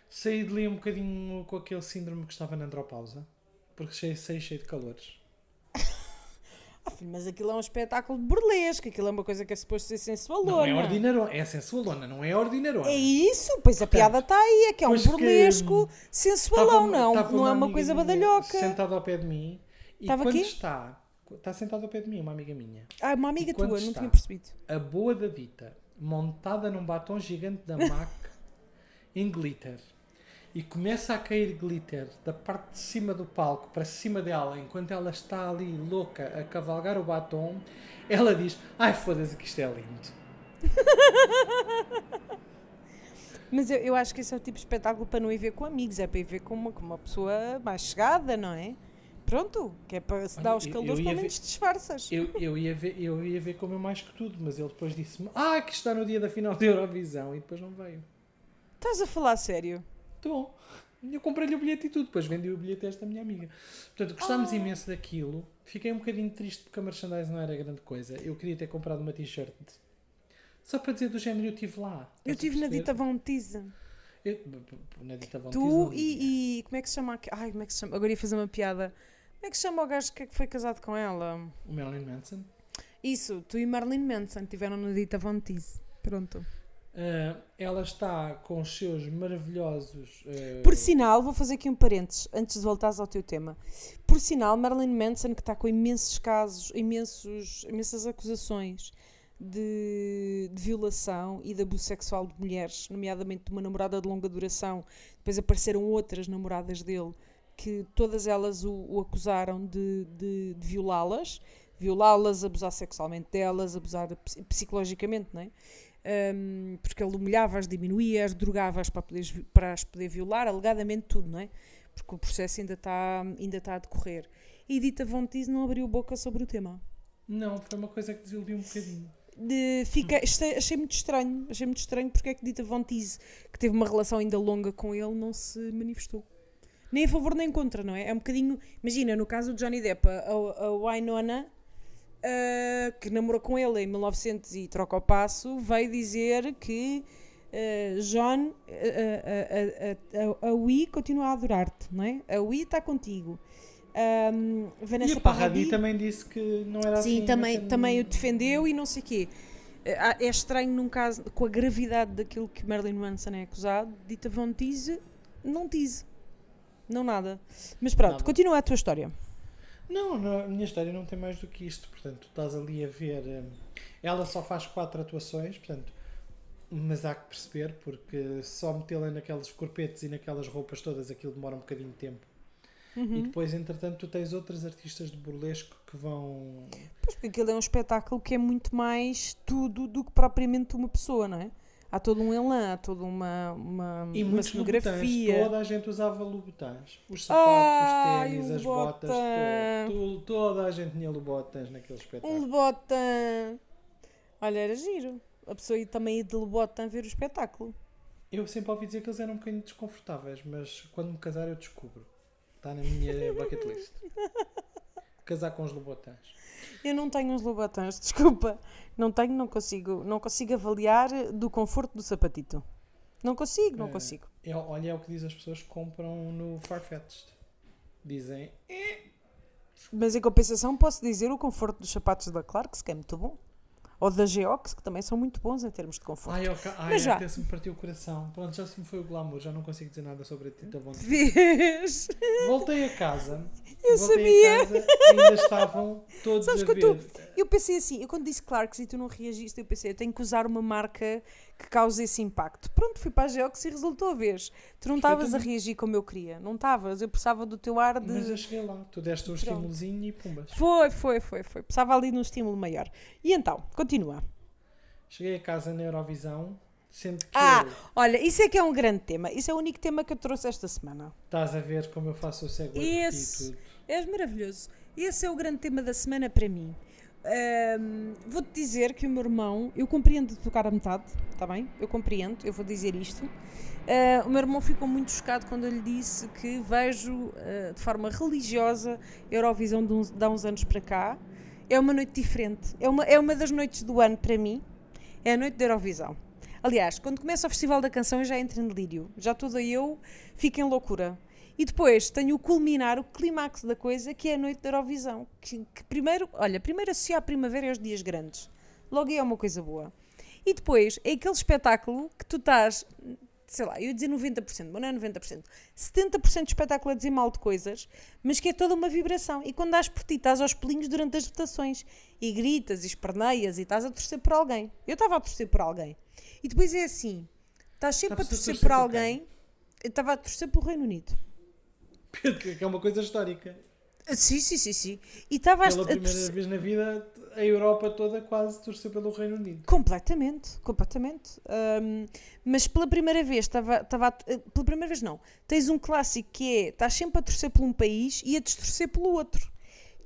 Saí de ali um bocadinho com aquele síndrome que estava na andropausa, porque saí, saí cheio de calores. Ah, filho, mas aquilo é um espetáculo burlesco, aquilo é uma coisa que é suposto ser Não sensualona. é ordinarona, é sensualona, não é ordinarona. É isso, pois a piada está aí, é que é um burlesco sensualão, não, não é uma coisa badalhoca. Sentada ao pé de mim. E Estava quando aqui? está, está sentada ao pé de mim, uma amiga minha, Ah, uma amiga tua, não tinha percebido. a boa da dita, montada num batom gigante da MAC em glitter. E começa a cair glitter da parte de cima do palco para cima dela, enquanto ela está ali louca a cavalgar o batom, ela diz: Ai foda-se que isto é lindo. Mas eu, eu acho que esse é o tipo de espetáculo para não ir ver com amigos, é para ir ver com uma, com uma pessoa mais chegada, não é? Pronto, que é para se dar os calores, pelo menos ver- disfarças. Eu, eu, ia ver, eu ia ver como eu mais que tudo, mas ele depois disse-me: Ah, que está no dia da final da Eurovisão, e depois não veio. Estás a falar sério? Estou. Eu comprei-lhe o bilhete e tudo, depois vendi o bilhete a esta minha amiga. Portanto, gostámos imenso daquilo. Fiquei um bocadinho triste porque a merchandise não era grande coisa. Eu queria ter comprado uma t-shirt. Só para dizer do género, eu estive lá. Eu estive na? Dita Von Teese. Eu- na Dita Von Tu e, e. Como é que se chama? Ai, como é que se chama? Agora ia fazer uma piada. Como é que se chama o gajo que que foi casado com ela? O Marilyn Manson. Isso, tu e Marilyn Manson tiveram na Dita Von Teese. Pronto. Ah, ela está com os seus maravilhosos. ah, Por sinal, vou fazer aqui um parênteses antes de voltares ao teu tema. Por sinal, Marilyn Manson, que está com imensos casos, imensos, imensas acusações de, de violação e de abuso sexual de mulheres, nomeadamente de uma namorada de longa duração. Depois apareceram outras namoradas dele que todas elas o, o acusaram de, de- de violá-las, violá-las, abusar sexualmente delas, abusar ps- psicologicamente, não é? Um, porque ele humilhava-as, diminuía-as, drogava-as para, poderes vi- para as poder violar, alegadamente tudo, não é? Porque o processo ainda está ainda está a decorrer. E Dita Von Teese não abriu boca sobre o tema. Não, foi uma coisa que desiludiu um bocadinho. de- fica, achei, achei muito estranho. Achei muito estranho porque é que Dita Von Teese, que teve uma relação ainda longa com ele, não se manifestou. Nem a favor nem contra, não é? É um bocadinho. Imagina, no caso do Johnny Depp, a, a Wynonna, ah, que namorou com ele em 1900 e troca o passo, veio dizer que ah, John, a, a, Wii continua a adorar-te, não é? A Wii está contigo. E Vanessa a Parradi Paradis- também disse que não era assim. Sim, também, também o defendeu e não sei o quê. Eh, É estranho num caso, com a gravidade daquilo que Marilyn Manson é acusado, Dita Von Teese, não Teese. Não nada. Mas pronto, Nada. continua a tua história. Não, não, a minha história não tem mais do que isto. Portanto, tu estás ali a ver. hum, Ela só faz quatro atuações, portanto, mas há que perceber, porque só metê-la naqueles corpetes e naquelas roupas todas, aquilo demora um bocadinho de tempo. Uhum. E depois, entretanto, tu tens outros artistas de burlesco que vão. Pois, porque aquilo é um espetáculo que é muito mais tudo do que propriamente uma pessoa, não é? Há todo um elan, há toda uma, uma, E uma cenografia. Toda a gente usava lubutãs. Os sapatos, Ai, os ténis, um as botas, lubotã. to- to- toda a gente tinha lubotãs naquele Um espetáculo. Lebotã. Olha, era giro. A pessoa ia também ir de Lebotã ver o espetáculo. Eu sempre ouvi dizer que eles eram um bocadinho desconfortáveis, mas quando me casar eu descubro. Está na minha bucket list. Casar com os lubotãs. Eu não tenho uns Louboutins, desculpa. Não tenho, não consigo, não consigo avaliar do conforto do sapatito. Não consigo, não É. consigo. É, olha, é o que diz as pessoas que compram no Farfetched. Dizem, Mas em compensação posso dizer o conforto dos sapatos da Clarks, que é muito bom. Ou da Geox, que também são muito bons em termos de conforto. ai, ok, ai Mas já. até se me partiu o coração. Pronto, já se me foi o glamour, já não consigo dizer nada sobre a Tita Von Teese. Vês? Voltei a casa. Eu voltei sabia. a casa e ainda estavam todos Sabes a ver. Eu pensei assim, eu quando disse Clarks e tu não reagiste, eu pensei, eu tenho que usar uma marca que cause esse impacto. Pronto, fui para a Geox e resultou a vez. Tu não estavas a reagir como eu queria. Não estavas. Eu precisava do teu ar de. Mas eu cheguei lá, tu deste um estímulozinho e pumbas. Foi, foi, foi, foi. Precisava ali de um estímulo maior. E então, continua. Cheguei a casa na Eurovisão, sendo que Ah, eu- olha, isso é que é um grande tema. Isso é o único tema que eu trouxe esta semana. estás a ver como eu faço o segue e Esse. tudo. És maravilhoso. Esse é o grande tema da semana para mim. Ahm, Vou-te dizer que o meu irmão, eu compreendo de tocar a metade, está bem? Eu compreendo, eu vou dizer isto. Ah, o meu irmão ficou muito chocado quando eu lhe disse que vejo ah, de forma religiosa a Eurovisão de, uns, de há uns anos para cá. É uma noite diferente. É uma, é uma das noites do ano para mim. É a noite da Eurovisão. Aliás, quando começa o Festival da Canção eu já entro em delírio. Já toda eu fico em loucura. E depois tenho o culminar, o clímax da coisa, que é a noite da Eurovisão. Que, que primeiro, olha, primeiro associa a primavera e aos dias grandes. Logo é uma coisa boa. E depois é aquele espetáculo que tu estás, sei lá, eu ia dizer 90%, mas não é 90%, 70% do espetáculo dizer mal de coisas, mas que é toda uma vibração. E quando dás por ti, estás aos pelinhos durante as votações e gritas e esperneias e estás a torcer por alguém. Eu estava a torcer por alguém. E depois é assim, estás sempre a Estavas a torcer, torcer por por alguém. Eu estava a torcer pelo Reino Unido. Que é uma coisa histórica. Sim, sim, sim, sim. E estava a, Pela a primeira vez na vida, a Europa toda quase torceu pelo Reino Unido. Completamente, completamente. Ahm, mas pela primeira vez, estava, estava a- eh, pela primeira vez não, tens um clássico que é, estás sempre a torcer por um país e a destorcer pelo outro.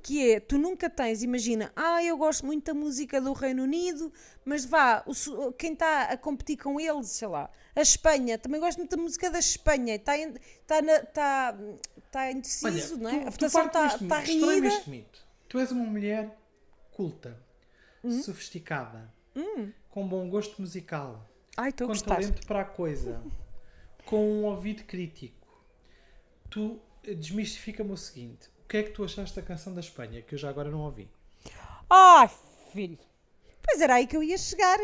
Que é, tu nunca tens, imagina, ah, eu gosto muito da música do Reino Unido, mas vá, o quem está a competir com eles, sei lá, a Espanha, também gosto muito da música da Espanha, está está na- está- está indeciso, não é? a votação está, mito, extrema renhida. este mito. Tu és uma mulher culta, Hum? sofisticada, com bom gosto musical, Ai, com talento para a coisa, com um ouvido crítico. Tu eh, desmistifica-me o seguinte: que é que tu achaste da canção da Espanha, que eu já agora não ouvi? Ai, filho. Pois era aí que eu ia chegar.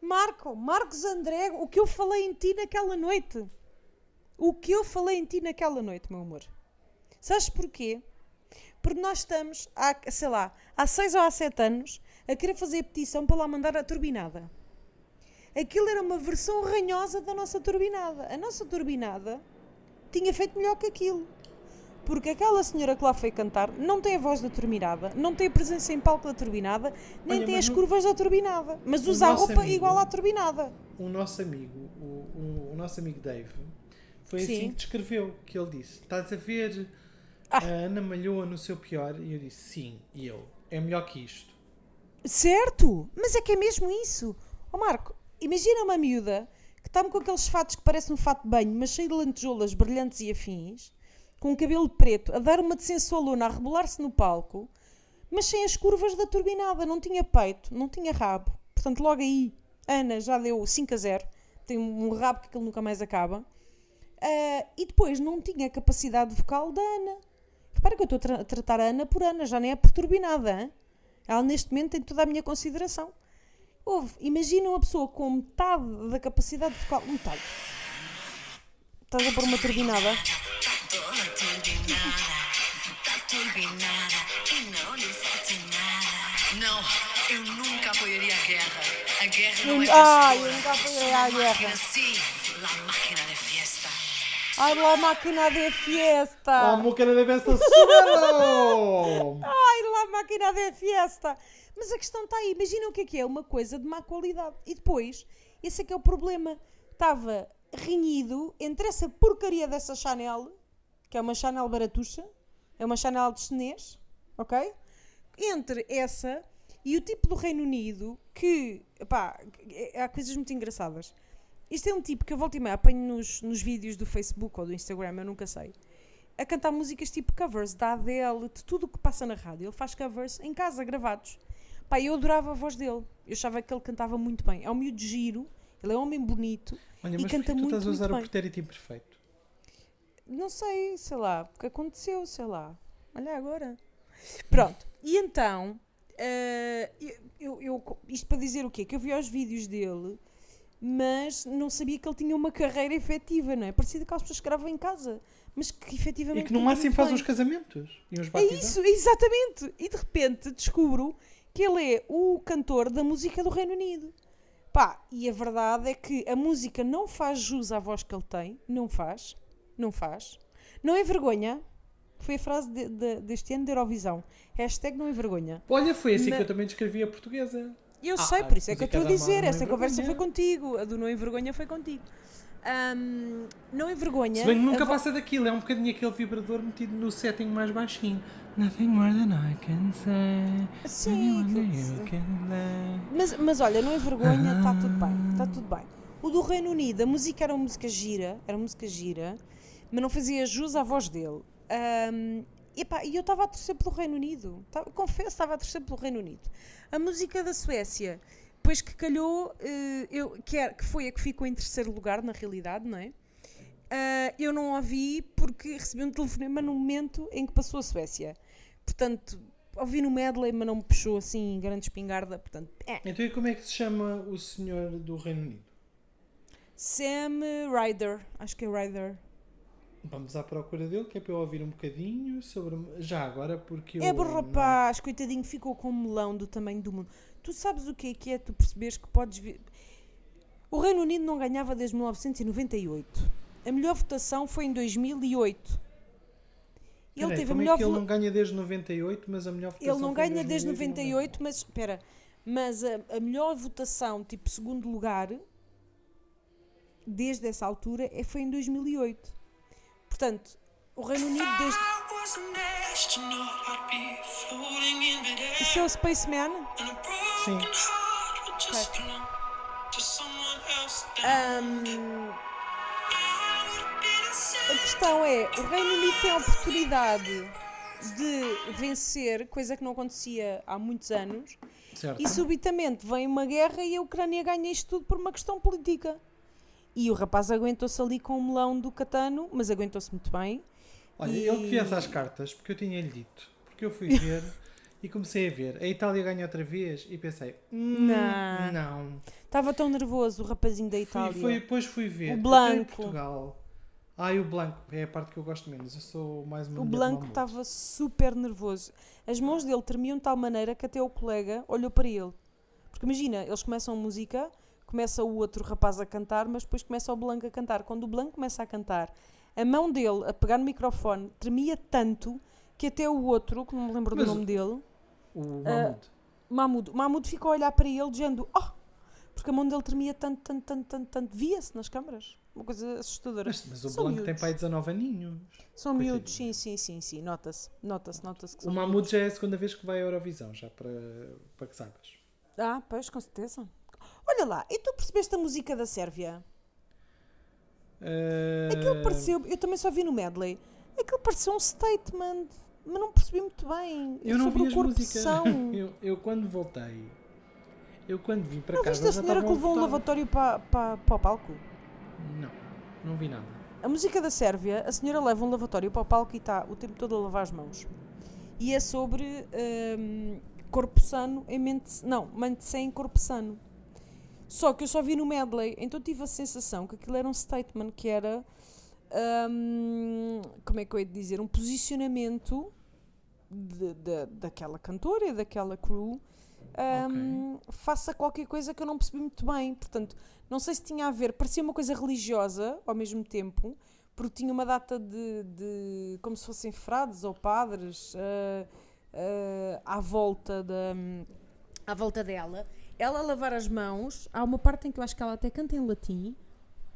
Marco, Marcos André, o que eu falei em ti naquela noite. O que eu falei em ti naquela noite, meu amor. Sabes porquê? Porque nós estamos, há, sei lá, há seis ou há sete anos, a querer fazer petição para lá mandar a turbinada. Aquilo era uma versão ranhosa da nossa turbinada. A nossa turbinada tinha feito melhor que aquilo. Porque aquela senhora que lá foi cantar não tem a voz da turbinada, não tem a presença em palco da turbinada, nem Olha, tem as no- curvas da turbinada. Mas o usa a roupa amigo- igual à turbinada. O nosso amigo, o, o- o nosso amigo Dave, foi Sim. assim que descreveu, que ele disse, estás a ver Ah. a Ana Malhoa no seu pior? E eu disse, sim, e eu, é melhor que isto. Certo, mas é que é mesmo isso. Ó Marco, imagina uma miúda que está com aqueles fatos que parecem um fato de banho, mas cheio de lantejoulas brilhantes e afins, com cabelo preto, a dar uma de a rebolar-se no palco, mas sem as curvas da turbinada, não tinha peito, não tinha rabo. Portanto, logo aí, Ana já deu 5 a 0, tem um rabo que aquilo nunca mais acaba. Ah, e depois não tinha a capacidade vocal da Ana. Repara que eu estou a tra- tratar a Ana por Ana, já nem é por turbinada. hein? Ela neste momento tem toda a minha consideração. Imagina uma pessoa com metade da capacidade vocal. Metade. Estás a pôr uma turbinada? Não, eu nunca apoiaria a guerra. A guerra não é Ai, vencedora. eu nunca apoiaria a guerra. máquina, sim, la máquina de fiesta. Ai, la máquina de A fiesta! música da festa suero! Ai, la máquina de fiesta! Mas a questão está aí. Imagina o que é que é uma coisa de má qualidade. E depois, esse é que é o problema. Estava renhido entre essa porcaria dessa Chanel, que é uma Chanel baratuxa, é uma Chanel de chinês, ok? Entre essa e o tipo do Reino Unido, que, pá, é- há coisas muito engraçadas. Isto é um tipo que eu volto e meia apanho nos, nos vídeos do Facebook ou do Instagram, eu nunca sei a cantar músicas tipo covers da Adele, de tudo o que passa na rádio. Ele faz covers em casa, gravados. Pá, eu adorava a voz dele. Eu achava que ele cantava muito bem. É um miúdo giro, ele é um homem bonito Olha, e mas canta tu muito, estás a usar muito o bem. pretérito imperfeito? Não sei, sei lá, o que aconteceu, sei lá. Olha agora. Pronto, e então, eh, eu, eu- isto para dizer o quê? Que eu vi os vídeos dele, mas não sabia que ele tinha uma carreira efetiva, não é? Parecia aquelas pessoas que gravam em casa, mas que efetivamente. E que no máximo faz os casamentos e os É batizados. isso, exatamente. E de repente descubro que ele é o cantor da música do Reino Unido. Pá, e a verdade é que a música não faz jus à voz que ele tem. Não faz. Não faz. Não é vergonha. Foi a frase de- de- deste ano da Eurovisão. Hashtag não é vergonha. Olha, foi assim Na- que eu também descrevi a portuguesa. Eu Ah, sei, por isso é que eu estou a dizer. Essa conversa foi contigo. A do não é vergonha foi contigo. Ahm, não é vergonha. Se bem nunca passa daquilo, é um bocadinho aquele vibrador metido no setting mais baixinho. Nothing more than I can say. Sim, que- you can. Mas, mas olha, não é vergonha, está tudo bem, está tudo bem. O do Reino Unido, a música era uma música gira, era uma música gira, mas não fazia jus à voz dele. Ahm, e eu estava a torcer pelo Reino Unido, Tava- confesso, estava a torcer pelo Reino Unido. A música da Suécia, depois que calhou, eh, eu, que, era- que foi a que ficou em terceiro lugar, na realidade, não é? Ah, eu não a ouvi porque recebi um telefonema no momento em que passou a Suécia. Portanto, ouvi no medley, mas não me puxou assim grande espingarda. Portanto, é. Então e como é que se chama o senhor do Reino Unido? Sam Ryder, acho que é Ryder. Vamos à procura dele, que é para eu ouvir um bocadinho sobre. Já agora, porque eu. É bom não- rapaz, coitadinho, ficou com um melão do tamanho do mundo. Tu sabes o que é que é tu perceberes que podes ver. O Reino Unido não ganhava desde 1998. A melhor votação foi em 2008. Ele Peraí, teve a como melhor é ele não ganha desde 98, mas a melhor votação Ele não ganha desde 2008, 98, mas espera, mas a, a melhor votação, tipo segundo lugar, desde essa altura, é, foi em 2008. Portanto, o Reino Unido desde. Isso é o Spaceman? Sim. Ahm, a questão é, o Reino Unido tem a oportunidade de vencer, coisa que não acontecia há muitos anos, Certo. E subitamente vem uma guerra e a Ucrânia ganha isto tudo por uma questão política. E o rapaz aguentou-se ali com o melão do Catano, mas aguentou-se muito bem. Olha, E- ele conhece as cartas porque eu tinha-lhe dito. Porque eu fui ver e comecei a ver. A Itália ganha outra vez e pensei, hum, Não. não. Estava tão nervoso o rapazinho da Itália. fui, depois fui ver. O Blanco. Portugal. Ai, o Blanco. É a parte que eu gosto menos. Eu sou mais uma O Blanco estava super nervoso. As mãos dele tremiam de tal maneira que até o colega olhou para ele. Porque imagina, eles começam a música, começa o outro rapaz a cantar, mas depois começa o Blanco a cantar. Quando o Blanco começa a cantar, a mão dele a pegar no microfone tremia tanto que até o outro, que não me lembro Mas do nome dele, O Ah, Mahmoud. Mahmoud. Mahmoud ficou a olhar para ele dizendo Oh! Porque a mão dele tremia tanto, tanto, tanto, tanto, tanto. Via-se nas câmaras. Uma coisa assustadora. Mas, mas o São Blanco tem miúdos. pai 19 aninhos. São miúdos, sim, sim, sim, sim. Nota-se, nota-se, nota-se O Mahmoud já é a segunda vez que vai à Eurovisão, já para, para que saibas. Ah, pois, com certeza. Olha lá, e tu percebeste a música da Sérvia? Eh, Aquilo pareceu, eu também só vi no medley, aquilo pareceu um statement, mas não percebi muito bem. Eu não sobre vi o as corpo músicas. são. Eu, eu quando voltei, eu quando vim para Não casa viste a senhora que levou um lavatório para, para, para o palco? Não, não vi nada. A música da Sérvia, a senhora leva um lavatório para o palco e está o tempo todo a lavar as mãos. E é sobre hum, corpo sano em mente. Não, mente sem corpo sano. Só que eu só vi no medley, então tive a sensação que aquilo era um statement que era. hum, como é que eu ia dizer? Um posicionamento de- de- daquela cantora e daquela crew. hum, Faça qualquer coisa que eu não percebi muito bem. Portanto, não sei se tinha a ver, parecia uma coisa religiosa ao mesmo tempo, porque tinha uma data de, de como se fossem frades ou padres ah, ah, à volta da à volta dela. Ela a lavar as mãos, há uma parte em que eu acho que ela até canta em latim.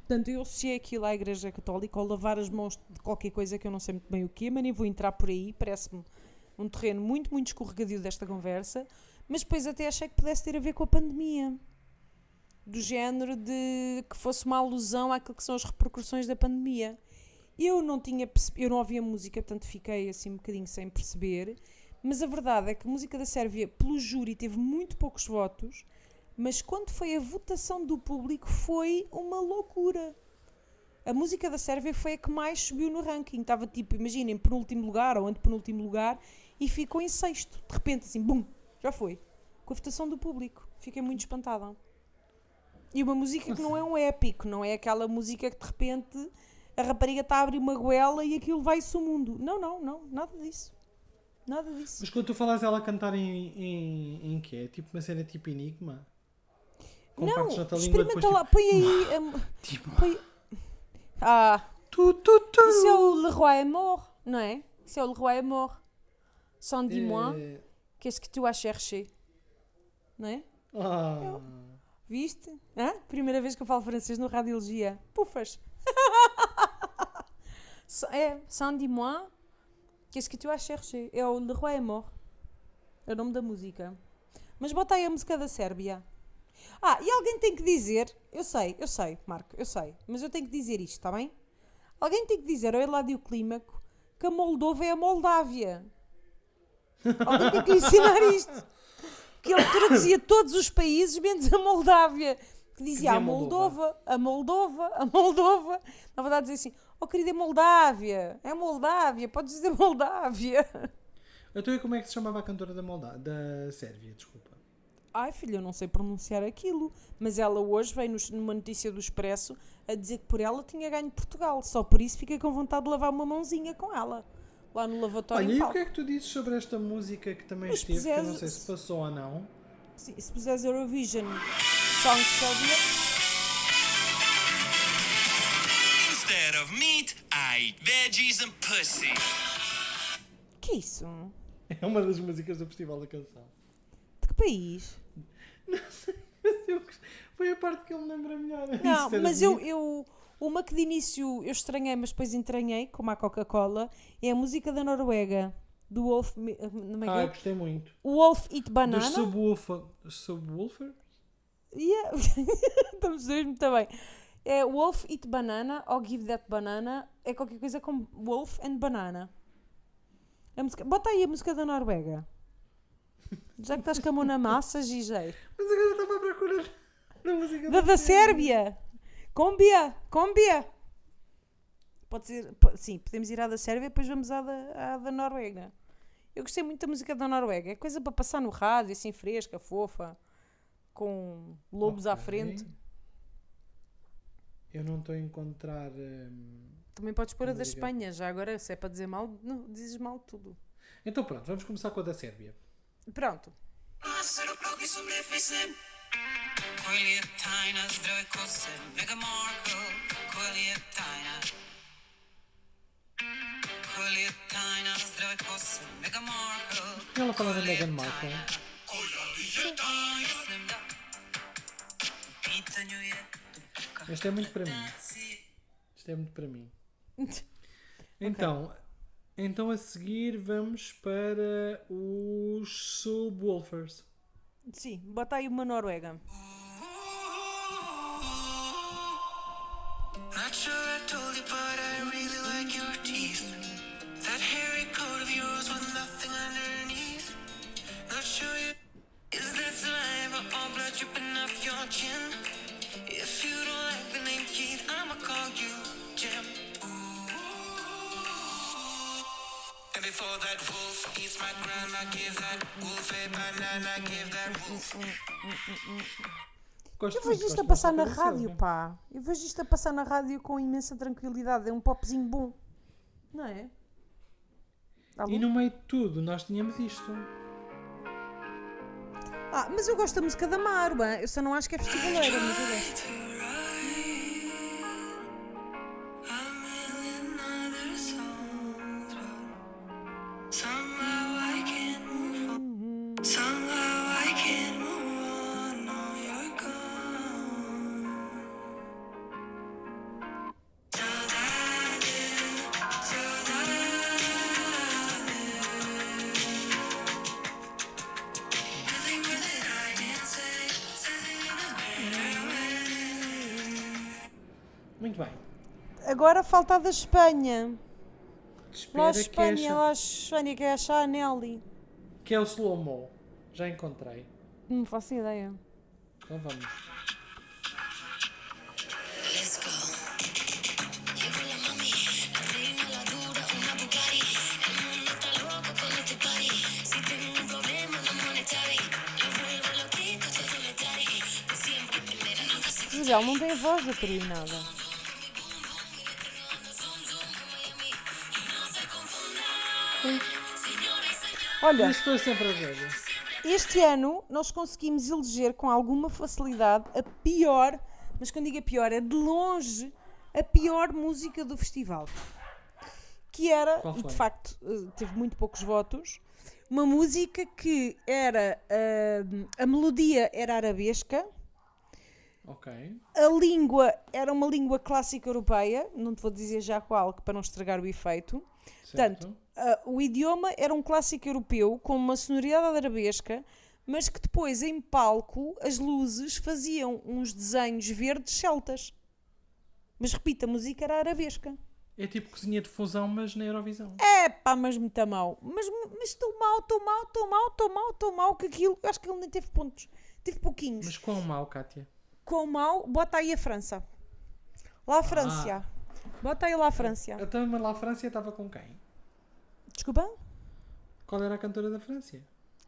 Portanto, eu associei aquilo à Igreja Católica, ao lavar as mãos de qualquer coisa que eu não sei muito bem o que, mas nem vou entrar por aí, parece-me um terreno muito, muito escorregadio desta conversa. Mas depois até achei que pudesse ter a ver com a pandemia do género de que fosse uma alusão àquilo que são as repercussões da pandemia. Eu não tinha eu não ouvia música, portanto fiquei assim um bocadinho sem perceber, mas a verdade é que a música da Sérvia, pelo júri, teve muito poucos votos, mas quando foi a votação do público foi uma loucura. A música da Sérvia foi a que mais subiu no ranking. Estava tipo, imaginem, penúltimo lugar ou antepenúltimo lugar e ficou em sexto. De repente, assim, bum, já foi. Com a votação do público. Fiquei muito espantada. E uma música que não é um épico, não é aquela música que de repente a rapariga está a abrir uma goela e aquilo vai-se o mundo. Não, não, não, nada disso. Nada disso. Mas quando tu falas ela cantar em, em, em quê? É tipo uma cena tipo enigma? Com não, experimenta lá, põe aí. tipo... põe- Ah, Tu, tu, tu. isso é o Le Roi mort, não é? Isso é o Le Roi mort. Sans dis-moi, É... qu'est-ce que tu as cherché? Não é? Ah, Viste? Hã? Primeira vez que eu falo francês no Radiologia. Pufas! É, sans dis-moi, qu'est-ce que tu as cherché? É o Le Roi est mort. É o nome da música. Mas bota aí a música da Sérbia. Ah, e alguém tem que dizer, eu sei, eu sei, Marco, eu sei, mas eu tenho que dizer isto, está bem? Alguém tem que dizer ao Eladio Clímaco que a Moldova é a Moldávia. Alguém tem que lhe ensinar isto. Que ele traduzia todos os países menos a Moldávia. Que dizia dizia a Moldova, a Moldova, a Moldova. Na verdade dizia assim, oh querida, é Moldávia, é Moldávia, podes dizer Moldávia. então e como é que se chamava a cantora da Molda... da Sérvia? Desculpa. Ai filho, eu não sei pronunciar aquilo, mas ela hoje veio nos- numa notícia do Expresso a dizer que por ela tinha ganho Portugal. Só por isso fiquei com vontade de lavar uma mãozinha com ela. Lá no lavatório Olha, em e o que é que tu dizes sobre esta música que também Mas esteve, que eu não puseres- sei se passou ou não? Sim, se puseres Eurovision Song Serbia, Instead of meat, I eat veggies and pussy. que isso? É uma das músicas do Festival da Canção. De que país? Mas eu- Foi a parte que eu me lembro melhor. Não, mas eu, eu. Uma que de início eu estranhei, mas depois entranhei, como a Coca-Cola, é a música da Noruega. Do Wolf. Mi- Como é Ah, gostei muito. Wolf Eat Banana. Subwoofer. Subwoofer? Yeah. Estamos dois muito bem. É Wolf Eat Banana ou Give That Banana. É qualquer coisa como Wolf and Banana. A música... Bota aí a música da Noruega. Já que estás com a mão na massa, GJ. Mas agora estava a procurar na música Da, da Sérbia! Combia! Combia! Pode ser. Sim, podemos ir à da Sérvia e depois vamos à da, à da Noruega. Eu gostei muito da música da Noruega. É coisa para passar no rádio, assim fresca, fofa, com lobos à Ok. frente. Eu não estou a encontrar. hum, Também podes pôr a da. Espanha, já agora, se é para dizer mal, não, dizes mal tudo. Então pronto, vamos começar com a da Sérvia. Pronto. Ela fala da Meghan Markle. Este é muito para mim. Isto é muito para mim. Então, então a seguir vamos para os Subwoolfers. Sim, bota aí uma Noruega. Not sure I told you, but I really like your teeth. That hairy coat of yours with nothing underneath. Not sure you. Is that saliva or blood dripping off your chin? Before that wolf eats my grandma, give that wolf a banana, give that wolf. Gosto Eu vejo isto a passar na rádio, pá. Eu vejo isto a passar na rádio com imensa tranquilidade. É um popzinho bom. Não é? Alô? E no meio de tudo, nós tínhamos isto. Ah, mas eu gosto da música da Marba. Eu só não acho que é festivaleira, mas eu gosto. Falta a da Espanha. Espera Lá a que, é, Espanha, lá a Espanha, que é a Chanelli. que é o slow-mo. Já encontrei. Não faço ideia. Então vamos. Let's go. Llegó la mami, la Olha, estou sempre a ver. este ano nós conseguimos eleger com alguma facilidade a pior, mas quando digo a pior, é de longe a pior música do festival. Que era, e de facto eh, teve muito poucos votos, uma música que era. eh, a melodia era arabesca, Ok. a língua era uma língua clássica europeia, não te vou dizer já qual, para não estragar o efeito. Certo. Portanto, ah, o idioma era um clássico europeu com uma sonoridade arabesca, mas que depois em palco as luzes faziam uns desenhos verdes celtas. Mas repito, a música era arabesca. É tipo cozinha de fusão, mas na Eurovisão. É pá, mas muito mal. Mas estou mal, estou mal, estou mal, estou mal, estou mal, que aquilo, acho que ele nem teve pontos. Teve pouquinhos. Mas quão mal, Kátia? Com mal, bota aí a França. Lá a França. Bota aí lá a França. Então, mas lá a França estava com quem? Desculpa? Qual era a cantora da França?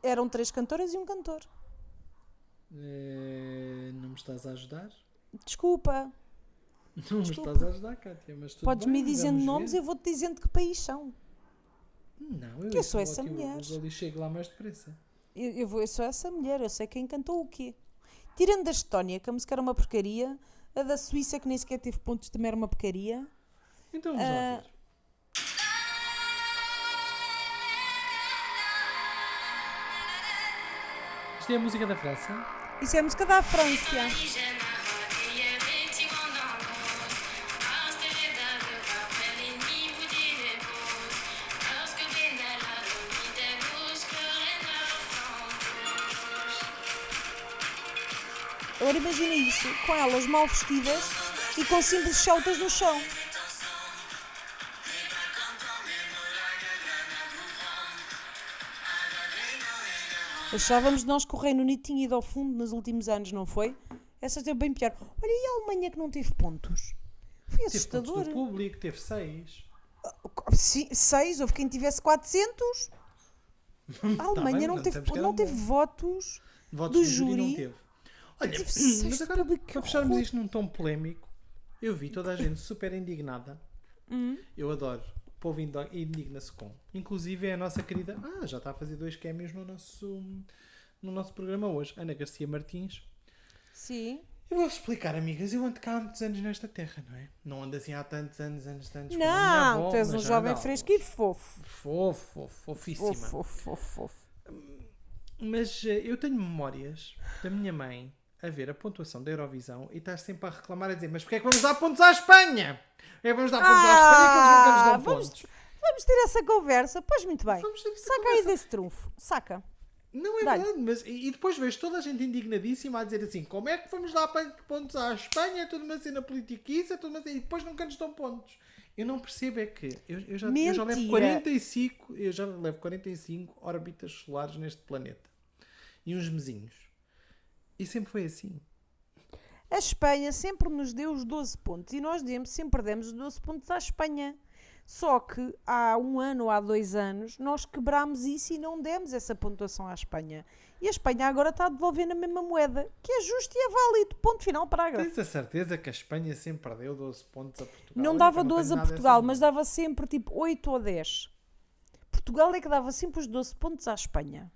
Eram três cantoras e um cantor. Eh, não me estás a ajudar? Desculpa. Não me Desculpa. estás a ajudar, Kátia, mas tudo Podes-me dizendo nomes, ver. eu vou-te dizendo que país são. Não, eu, eu sou essa e mulher. Google e chego lá mais depressa. Eu, eu, vou, eu sou essa mulher, eu sei quem cantou o quê. Tirando da Estónia, que a música era uma porcaria, a da Suíça, que nem sequer teve pontos, também era uma porcaria. Então vamos Ah. lá ver. Isto é a música da França? Isso é a música da França. Agora imagina isso, com elas mal vestidas e com simples celtas no chão. Achávamos nós que o Reino Unido tinha ido ao fundo nos últimos anos, não foi? Essa teve bem pior. Olha, e a Alemanha que não teve pontos? Foi Teve pontos assustador. do público, teve seis. Sim, seis, houve quem tivesse 400. A Alemanha bem, não, não teve, não teve votos. Votos Do do júri não teve. Olha, Teve mas agora para fecharmos isto num tom polémico, eu vi toda a gente super indignada. Hum. Eu adoro. Povo indigna-se com. Inclusive é a nossa querida. Ah, já está a fazer dois cameos no nosso, no nosso programa hoje. Ana Garcia Martins. Sim. Eu vou-vos explicar, amigas. Eu ando cá há muitos anos nesta terra, não é? Não ando assim há tantos anos, anos, tantos. Não, avó, tu és um jovem ando fresco e fofo. Fofo, fofo, fofíssima. Fofo, fofo, fofo. Mas eh, eu tenho memórias da minha mãe a ver a pontuação da Eurovisão e estás sempre a reclamar a dizer mas porquê é que vamos dar pontos à Espanha? É vamos dar pontos à Espanha que eles nunca nos dão Ah, vamos- pontos. Vamos ter essa conversa. Pois muito bem. Saca aí conversa. desse trunfo. Saca. Não é verdade, mas e depois vejo toda a gente indignadíssima a dizer assim: como é que vamos dar pontos à Espanha? É tudo uma cena politiquice, é tudo uma cena... e depois nunca nos dão pontos. Eu não percebo é que eu, eu já, eu já levo Mentira. 45, eu já levo 45 órbitas solares neste planeta e uns mesinhos. E sempre foi assim. A Espanha sempre nos deu os 12 pontos e nós demos, sempre demos os 12 pontos à Espanha. Só que há um ano ou há dois anos nós quebrámos isso e não demos essa pontuação à Espanha. E a Espanha agora está a devolver na mesma moeda, que é justo e é válido. Ponto final, parágrafo. Tens a certeza que a Espanha sempre deu 12 pontos a Portugal? Não dava não 12 a Portugal, mas dava sempre tipo 8 ou 10. Portugal é que dava sempre os 12 pontos à Espanha.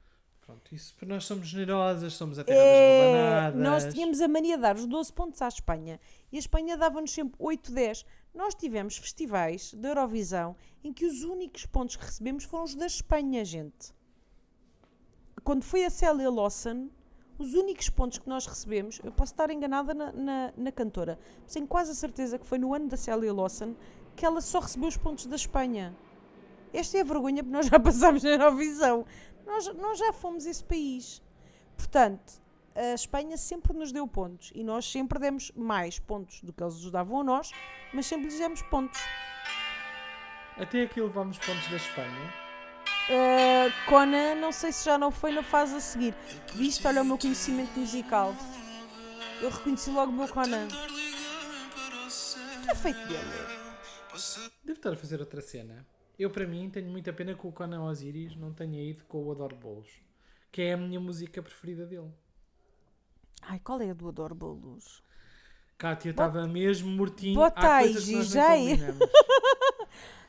Pronto, isso porque nós somos generosas, somos a terra É, nós tínhamos a mania de dar os 12 pontos à Espanha e a Espanha dava-nos sempre 8, 10. Nós tivemos festivais da Eurovisão em que os únicos pontos que recebemos foram os da Espanha, gente. Quando foi a Célia Lawson, os únicos pontos que nós recebemos, eu posso estar enganada na, na, na cantora, mas tenho quase a certeza que foi no ano da Célia Lawson que ela só recebeu os pontos da Espanha. Esta é a vergonha porque nós já passámos na Eurovisão. Nós, nós já fomos esse país. Portanto, a Espanha sempre nos deu pontos e nós sempre demos mais pontos do que eles nos davam a nós, mas sempre lhes demos pontos. Até aqui levamos pontos da Espanha. Uh, Conan, não sei se já não foi na fase a seguir. Viste, olha o meu conhecimento musical. Eu reconheci logo o meu Conan. O que é feito dele? Devo estar a fazer outra cena. Eu, para mim, tenho muita pena que o Conan Osiris não tenha ido com o Adoro Bolos, que é a minha música preferida dele. Ai, qual é a do Adoro Bolos? Kátia estava mesmo mortinho. bota aí, combinamos.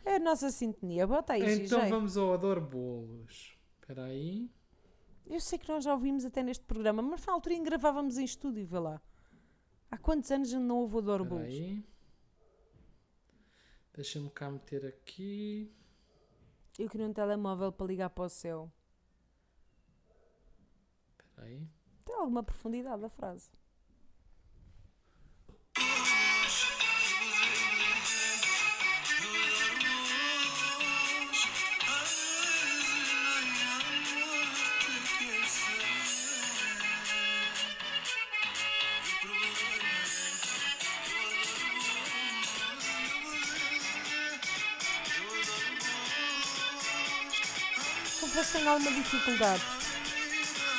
É a nossa sintonia. Bota aí, Então GG. vamos ao Adoro Bolos. Espera aí. Eu sei que nós já ouvimos até neste programa, mas na altura gravávamos em estúdio, vê lá. Há quantos anos não houve o Adoro Bolos? Deixa-me cá meter aqui. Eu queria um telemóvel para ligar para o céu. Espera aí. Tem alguma profundidade a frase. Tenho alguma dificuldade.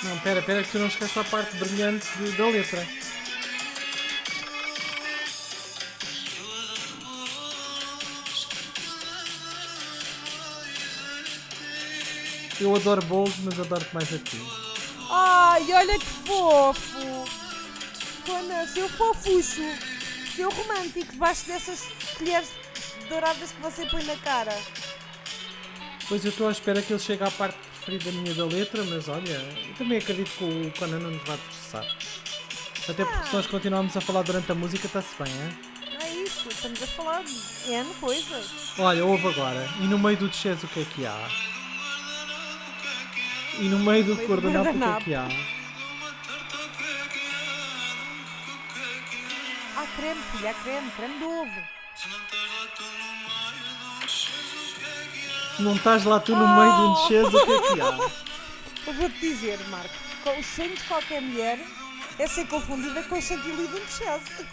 Não, espera, espera, que tu não chegaste à parte brilhante de- da letra. Eu adoro bolos, mas adoro-te mais a ti. Ai, olha que fofo! Conan, seu fofucho! Seu romântico, debaixo dessas colheres douradas que você põe na cara. Pois eu estou à espera que ele chegue à parte preferida minha da letra, mas olha, eu também acredito que o Conan não nos vai processar. Até porque se nós continuarmos a falar durante a música, está-se bem, hein? Não é isso, estamos a falar de N coisas. Olha, ouve agora. E no meio do desces o que é que há? E no meio do meio do guardanapo o que é que há? Há creme, filha, há creme, creme de ovo. Se não estás lá tu no meio de um desces o que é que há? Eu vou-te dizer, Marco, co- o sonho de qualquer mulher é ser confundida com o chantilly de um duchesse.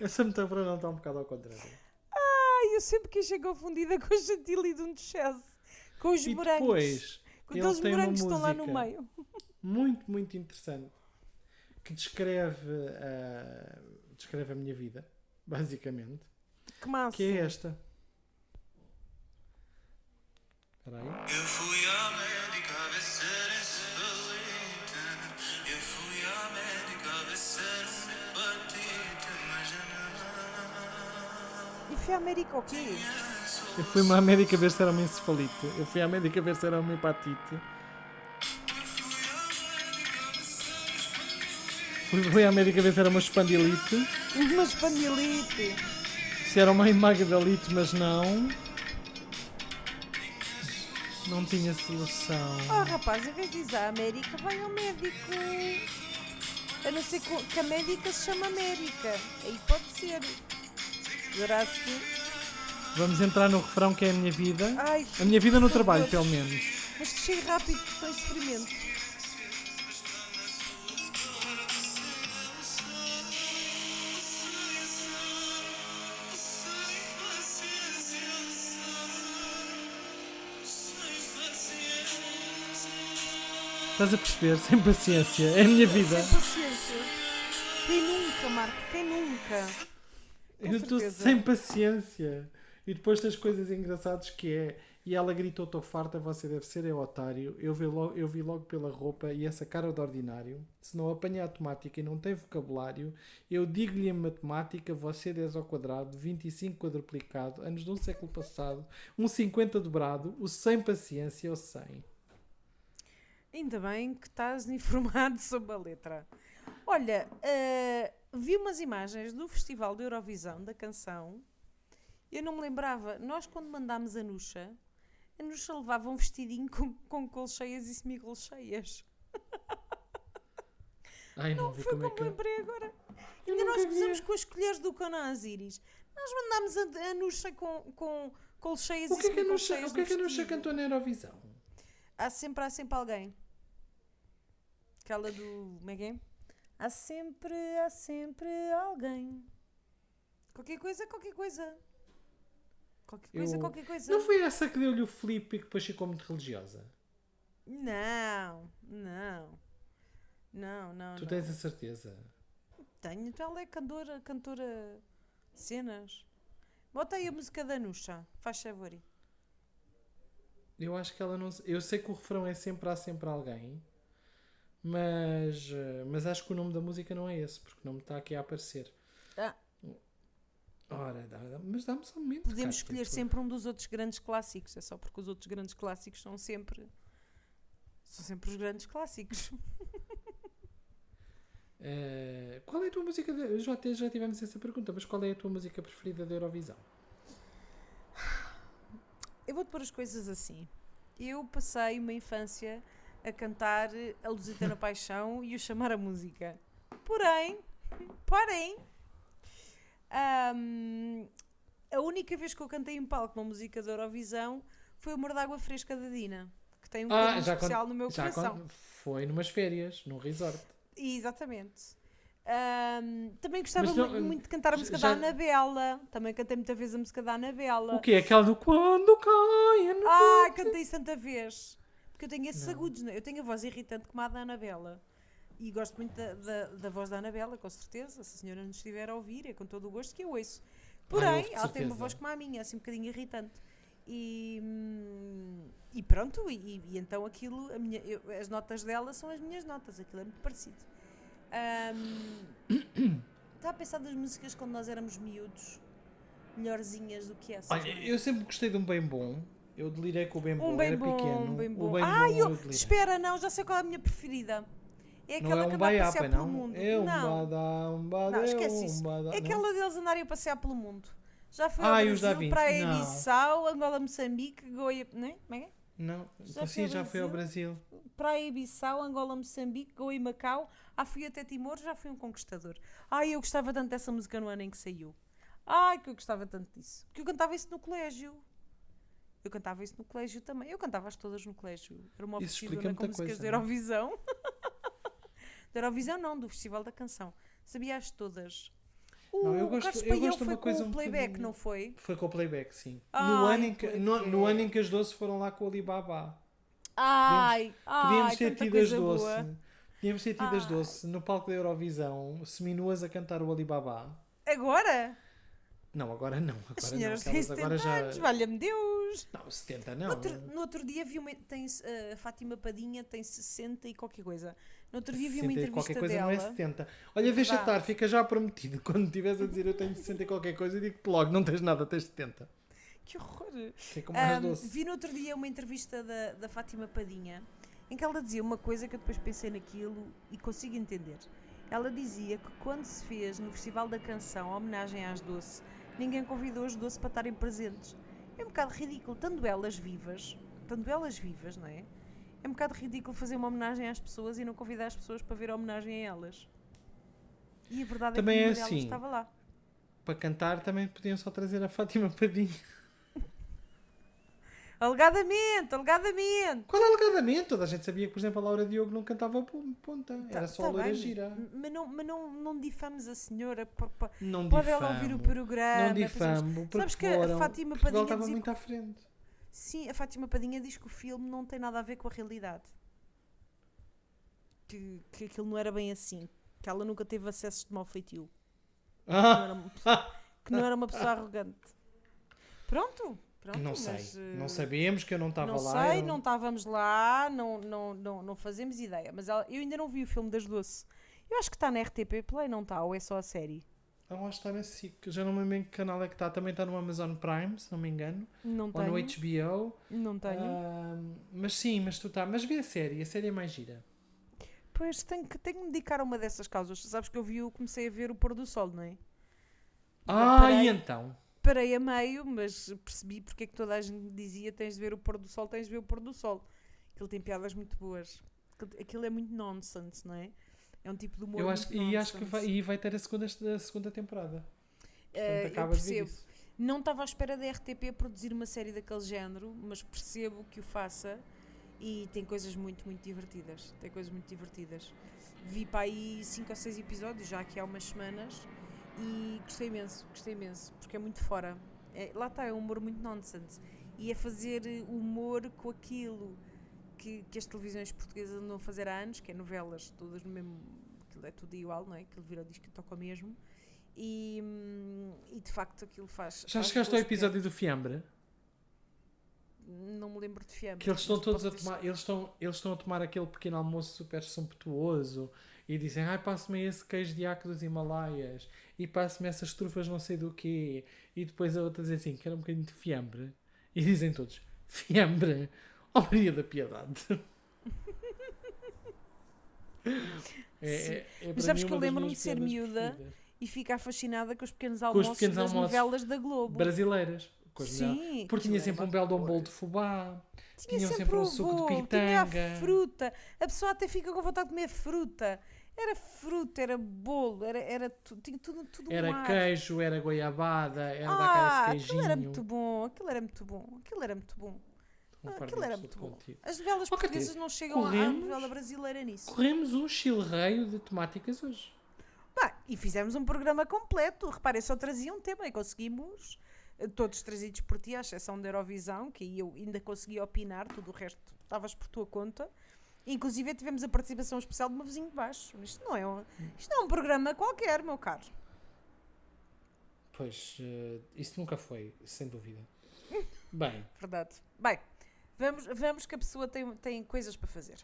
Essa metáfora não está um bocado ao contrário. Ai, eu sempre quis ser confundida com o chantilly de um duchesse. Com os E morangos. depois, com ele aqueles morangos que estão lá no meio. muito, muito interessante que descreve, ah, descreve a minha vida, basicamente, Que massa. que é esta. Espera aí. Eu fui à médica a ver se era encefalite. Eu fui à médica a ver se era uma hepatite, mas não. E América o quê? Eu fui à médica ver se era uma encefalite. Eu fui à médica ver se era uma hepatite. Fui, fui à médica ver se era uma espandilite. Uma espandilite. Se era uma amigdalite, mas não. Não tinha solução. Oh rapaz, em vez de ir à América, vai ao médico. A não ser que a médica se chama América. Aí pode ser. Vamos entrar no refrão que é a minha vida. Ai, A minha vida no trabalho, pelo menos. Mas que chegue rápido, que estou em sofrimento. Estás a perceber? Sem paciência. É a minha vida. Sem paciência. Quem nunca, Marco? Quem nunca? Com Eu estou sem paciência. E depois das coisas engraçadas que é. E ela gritou: Estou farta, você deve ser é otário. Eu vi, logo, eu vi logo pela roupa e essa cara de ordinário. Se não apanha a automática e não tem vocabulário, eu digo-lhe em matemática: você 10 ao quadrado, 25 quadruplicado, anos de um século passado, um 50 dobrado, o sem paciência, o 100. Ainda bem que estás informado sobre a letra. Olha, eh, vi umas imagens do Festival da Eurovisão da canção. Eu não me lembrava. Nós, quando mandámos a Nuxa, a Nuxa levava um vestidinho com, com colcheias e semicolcheias. Ai, não, vi Foi como é que. lembrei agora. Eu Ainda nós fizemos com as colheres do Conan Asiris. Nós mandámos a, a Nuxa com, com colcheias O e que é que a Nuxa, o que é que a Nuxa vestido. cantou na Eurovisão? Há sempre, há sempre alguém. Aquela do. Como é que é? Há sempre, há sempre alguém. Qualquer coisa, qualquer coisa. Qualquer coisa, Eu- qualquer coisa. Não foi essa que deu-lhe o flip e que depois ficou muito religiosa? Não, não. Não, não. Tu não. tens a certeza? Tenho, então ela é cantora, cantora de cenas. Bota aí a música da Nuxa, faz favor. Eu acho que ela não. Eu sei que o refrão é sempre há sempre alguém, mas, eh, mas acho que o nome da música não é esse, porque não me está aqui a aparecer. Ah. Ora, dá- dá- mas dá-me só um momento. Podemos Cátia, escolher tu- sempre um dos outros grandes clássicos, é só porque os outros grandes clássicos são sempre. São sempre os grandes clássicos. Eh, qual é a tua música? De... Já, já tivemos essa pergunta, mas qual é a tua música preferida da Eurovisão? Eu vou-te pôr as coisas assim. Eu passei uma infância a cantar a Lusitana Paixão e o chamar a música. Porém, porém, ahm, a única vez que eu cantei em palco uma música da Eurovisão foi o Amor d'Água Fresca da Dina, que tem um Ah, especial no meu coração. Foi numas férias, num resort. Exatamente. Ahm, também gostava não- muito, muito de cantar a música já- da Anabela. Também cantei muita vez a música da Anabela. O que é aquela do quando cai? Ah, cantei isso tanta vez. Porque eu tenho esses agudos, né? eu tenho a voz irritante como a da Anabela. E gosto muito da, da, da voz da Anabela, com certeza. Se a senhora nos estiver a ouvir, é com todo o gosto que eu ouço. Porém, ouço de ela tem uma voz como a minha, assim um bocadinho irritante. E, hum, e pronto, e, e- então aquilo, minha, eu- as notas dela são as minhas notas, aquilo é muito parecido. Ahm, Estava a pensar das músicas quando nós éramos miúdos, melhorzinhas do que essas. Olha, não é? eu sempre gostei de um bem bom. Eu delirei com o bem bom, Um bem era bom, pequeno. um bem O bom. bem ah, bom eu, delirei. espera, não, já sei qual é a minha preferida. É Não aquela é que um anda a passear pelo não? mundo. É um não, badá, um badá, não, é esquece isso. badá. É não? aquela deles andarem a passear pelo mundo. Já fui Ah, ao Brasil, Da Vinci? para a Não. Bissau, Angola, Moçambique, Goia... Né? Como é que é? Não, Já então foi sim, já foi ao Brasil. Praia Bissau, Angola, Moçambique, Goa e Macau. Ah, fui até Timor, já fui um conquistador. Ai, eu gostava tanto dessa música no ano em que saiu. Ai, que eu gostava tanto disso. Porque eu cantava isso no colégio. Eu cantava isso no colégio também. Eu cantava-as todas no colégio. Era uma oficina com músicas coisa, da é? Eurovisão. da Eurovisão não, do Festival da Canção. Sabia-as todas. O Não, eu gosto- Carlos eu gosto foi uma coisa com um o playback, bocadinho- não foi? Foi com o playback, sim. no, Ai, ano em que, no, no ano em que as doce foram lá com o Alibaba. Ai, Podíamos ai, ter tido as doce. boa. Podíamos ter tido as Ai. doce no palco da Eurovisão, seminuas a cantar o Alibaba. Agora? Não, agora não. Agora As senhoras não. têm aquelas 70 agora já. anos, valha-me Deus! Não, 70 não. No outro, no outro dia vi uma. Tem, eh, a Fátima Padinha tem 60 e qualquer coisa. No outro dia vi uma 60 entrevista qualquer coisa dela. não é 70. Olha, deixa Verdade. estar, fica já prometido. Quando estiveres a dizer eu tenho 60 e qualquer coisa, eu digo-te logo, não tens nada, tens 70. Que horror! É como mais Ahm, doce. vi no outro dia uma entrevista da, da Fátima Padinha em que ela dizia uma coisa que eu depois pensei naquilo e consigo entender. Ela dizia que quando se fez no Festival da Canção a homenagem às Doce, ninguém convidou as Doce para estarem presentes. É um bocado ridículo, tanto elas vivas, tanto elas vivas, não é? É um bocado ridículo fazer uma homenagem às pessoas e não convidar as pessoas para ver a homenagem a elas. E a verdade Também é que é nenhuma assim. estava lá. Para cantar também podiam só trazer a Fátima Padinha. Alegadamente, alegadamente. Qual é alegadamente? Toda a gente sabia que, por exemplo, a Laura Diogo não cantava pon- ponta. Era Tá- só tá a loira bem, gira. Mas não, mas não, não difamos a senhora. pa- pa- Não Pode difamo. ela ouvir o programa. Não difamo. Sabes que foram- a Fátima Portugal Padinha estava muito que- à frente. Sim, a Fátima Padinha diz que o filme não tem nada a ver com a realidade. Que, que aquilo não era bem assim. Que ela nunca teve acessos de mau feitio. Que não era pessoa, que não era uma pessoa arrogante. Pronto. Pronto, não sei. eh, Não sabemos que eu não estava Não lá. sei, eu não estávamos lá, não, não, não, não fazemos ideia. Mas ela- eu ainda não vi o filme das Doce. Eu acho que está na RTP Play, não está? Ou é só a série? Ah, lá está na SIC. Já não me lembro em que canal é que está. Também está no Amazon Prime, se não me engano. Não Ou tenho. no HBO. Não tenho. Ah, mas sim, mas tu tá. Mas vê a série. A série é mais gira. Pois tenho que, tenho que me dedicar a uma dessas causas. Sabes que eu vi, o- comecei a ver o pôr do sol, não é? Ah, e então? Parei a meio, mas percebi porque é que toda a gente me dizia tens de ver o pôr do sol, tens de ver o pôr do sol. Aquilo tem piadas muito boas. Aquilo, é muito nonsense, não é? É um tipo de humor Eu acho, muito e acho que vai, nonsense. e vai ter a segunda, a segunda temporada. Eh, Portanto, eu acabas de ver percebo. isso. Não estava à espera da RTP produzir uma série daquele género, mas percebo que o faça e tem coisas muito, muito divertidas. Tem coisas muito divertidas. Vi para aí 5 ou 6 episódios, já aqui há umas semanas, e gostei imenso, gostei imenso, porque é muito fora. É- lá está, é um humor muito nonsense. E é fazer eh, humor com aquilo que, que as televisões portuguesas andam a fazer há anos, que é novelas, todas no mesmo. Aquilo é tudo igual, não é? Aquilo vira o disco que toca o mesmo. E, hum, e de facto aquilo faz. Já faz chegaste ao episódio do Fiambre? Não me lembro de fiambre. Que eles estão todos a tomar, eles estão, eles estão a tomar aquele pequeno almoço super sumptuoso e dizem, ai, passe-me esse queijo de aco dos Himalaias e passe-me essas trufas não sei do quê. E depois a outra diz assim, quero um bocadinho de fiambre. E dizem todos, fiambre, ó Maria da Piedade. é, é, é para sabes que eu lembro-me de ser miúda preferidas. E ficar fascinada com os pequenos os almoços pequenos das almoços novelas da Globo. Brasileiras. Sim, Porque tinha sempre um belo de um bolo de fubá. Tinha tinham sempre, sempre um suco de bolo, Tinha pitanga. a fruta. A pessoa até fica com vontade de comer fruta. Era fruta, era bolo, era, era tu, tinha tudo, tudo Era um ar. queijo, era goiabada, era ah, daquela aquilo queijinho. era muito bom, aquilo era muito bom, aquilo era muito bom. Aquilo era muito bom. contigo. As novelas Catiça, portuguesas não chegam à corremos- novela brasileira nisso. Corremos um chilreio de temáticas hoje. Pá, e fizemos um programa completo. Reparem, só trazia um tema e conseguimos, eh, todos trazidos por ti, à exceção da Eurovisão, que aí eu ainda consegui opinar, tudo o resto estavas por tua conta. Inclusive tivemos a participação especial de uma vizinho de baixo. Isto não é um, isto não é um programa qualquer, meu caro. Pois, eh, isso nunca foi, sem dúvida. Bem, Verdade. Bem, vamos, vamos que a pessoa tem, tem coisas para fazer.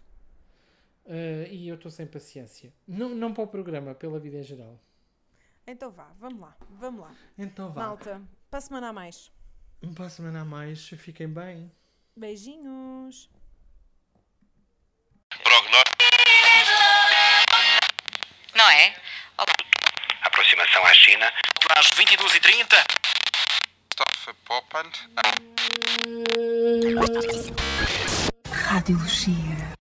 eh, e eu estou sem paciência. Não, não para o programa, pela vida em geral. Então vá, vamos lá, vamos lá. Então vá. Malta, para a semana a mais. Para a semana a mais, fiquem bem. Beijinhos. Prognóstico. Não é? Olá. Aproximação à China. Às 22h30. Stoffe poppend. Radiologia.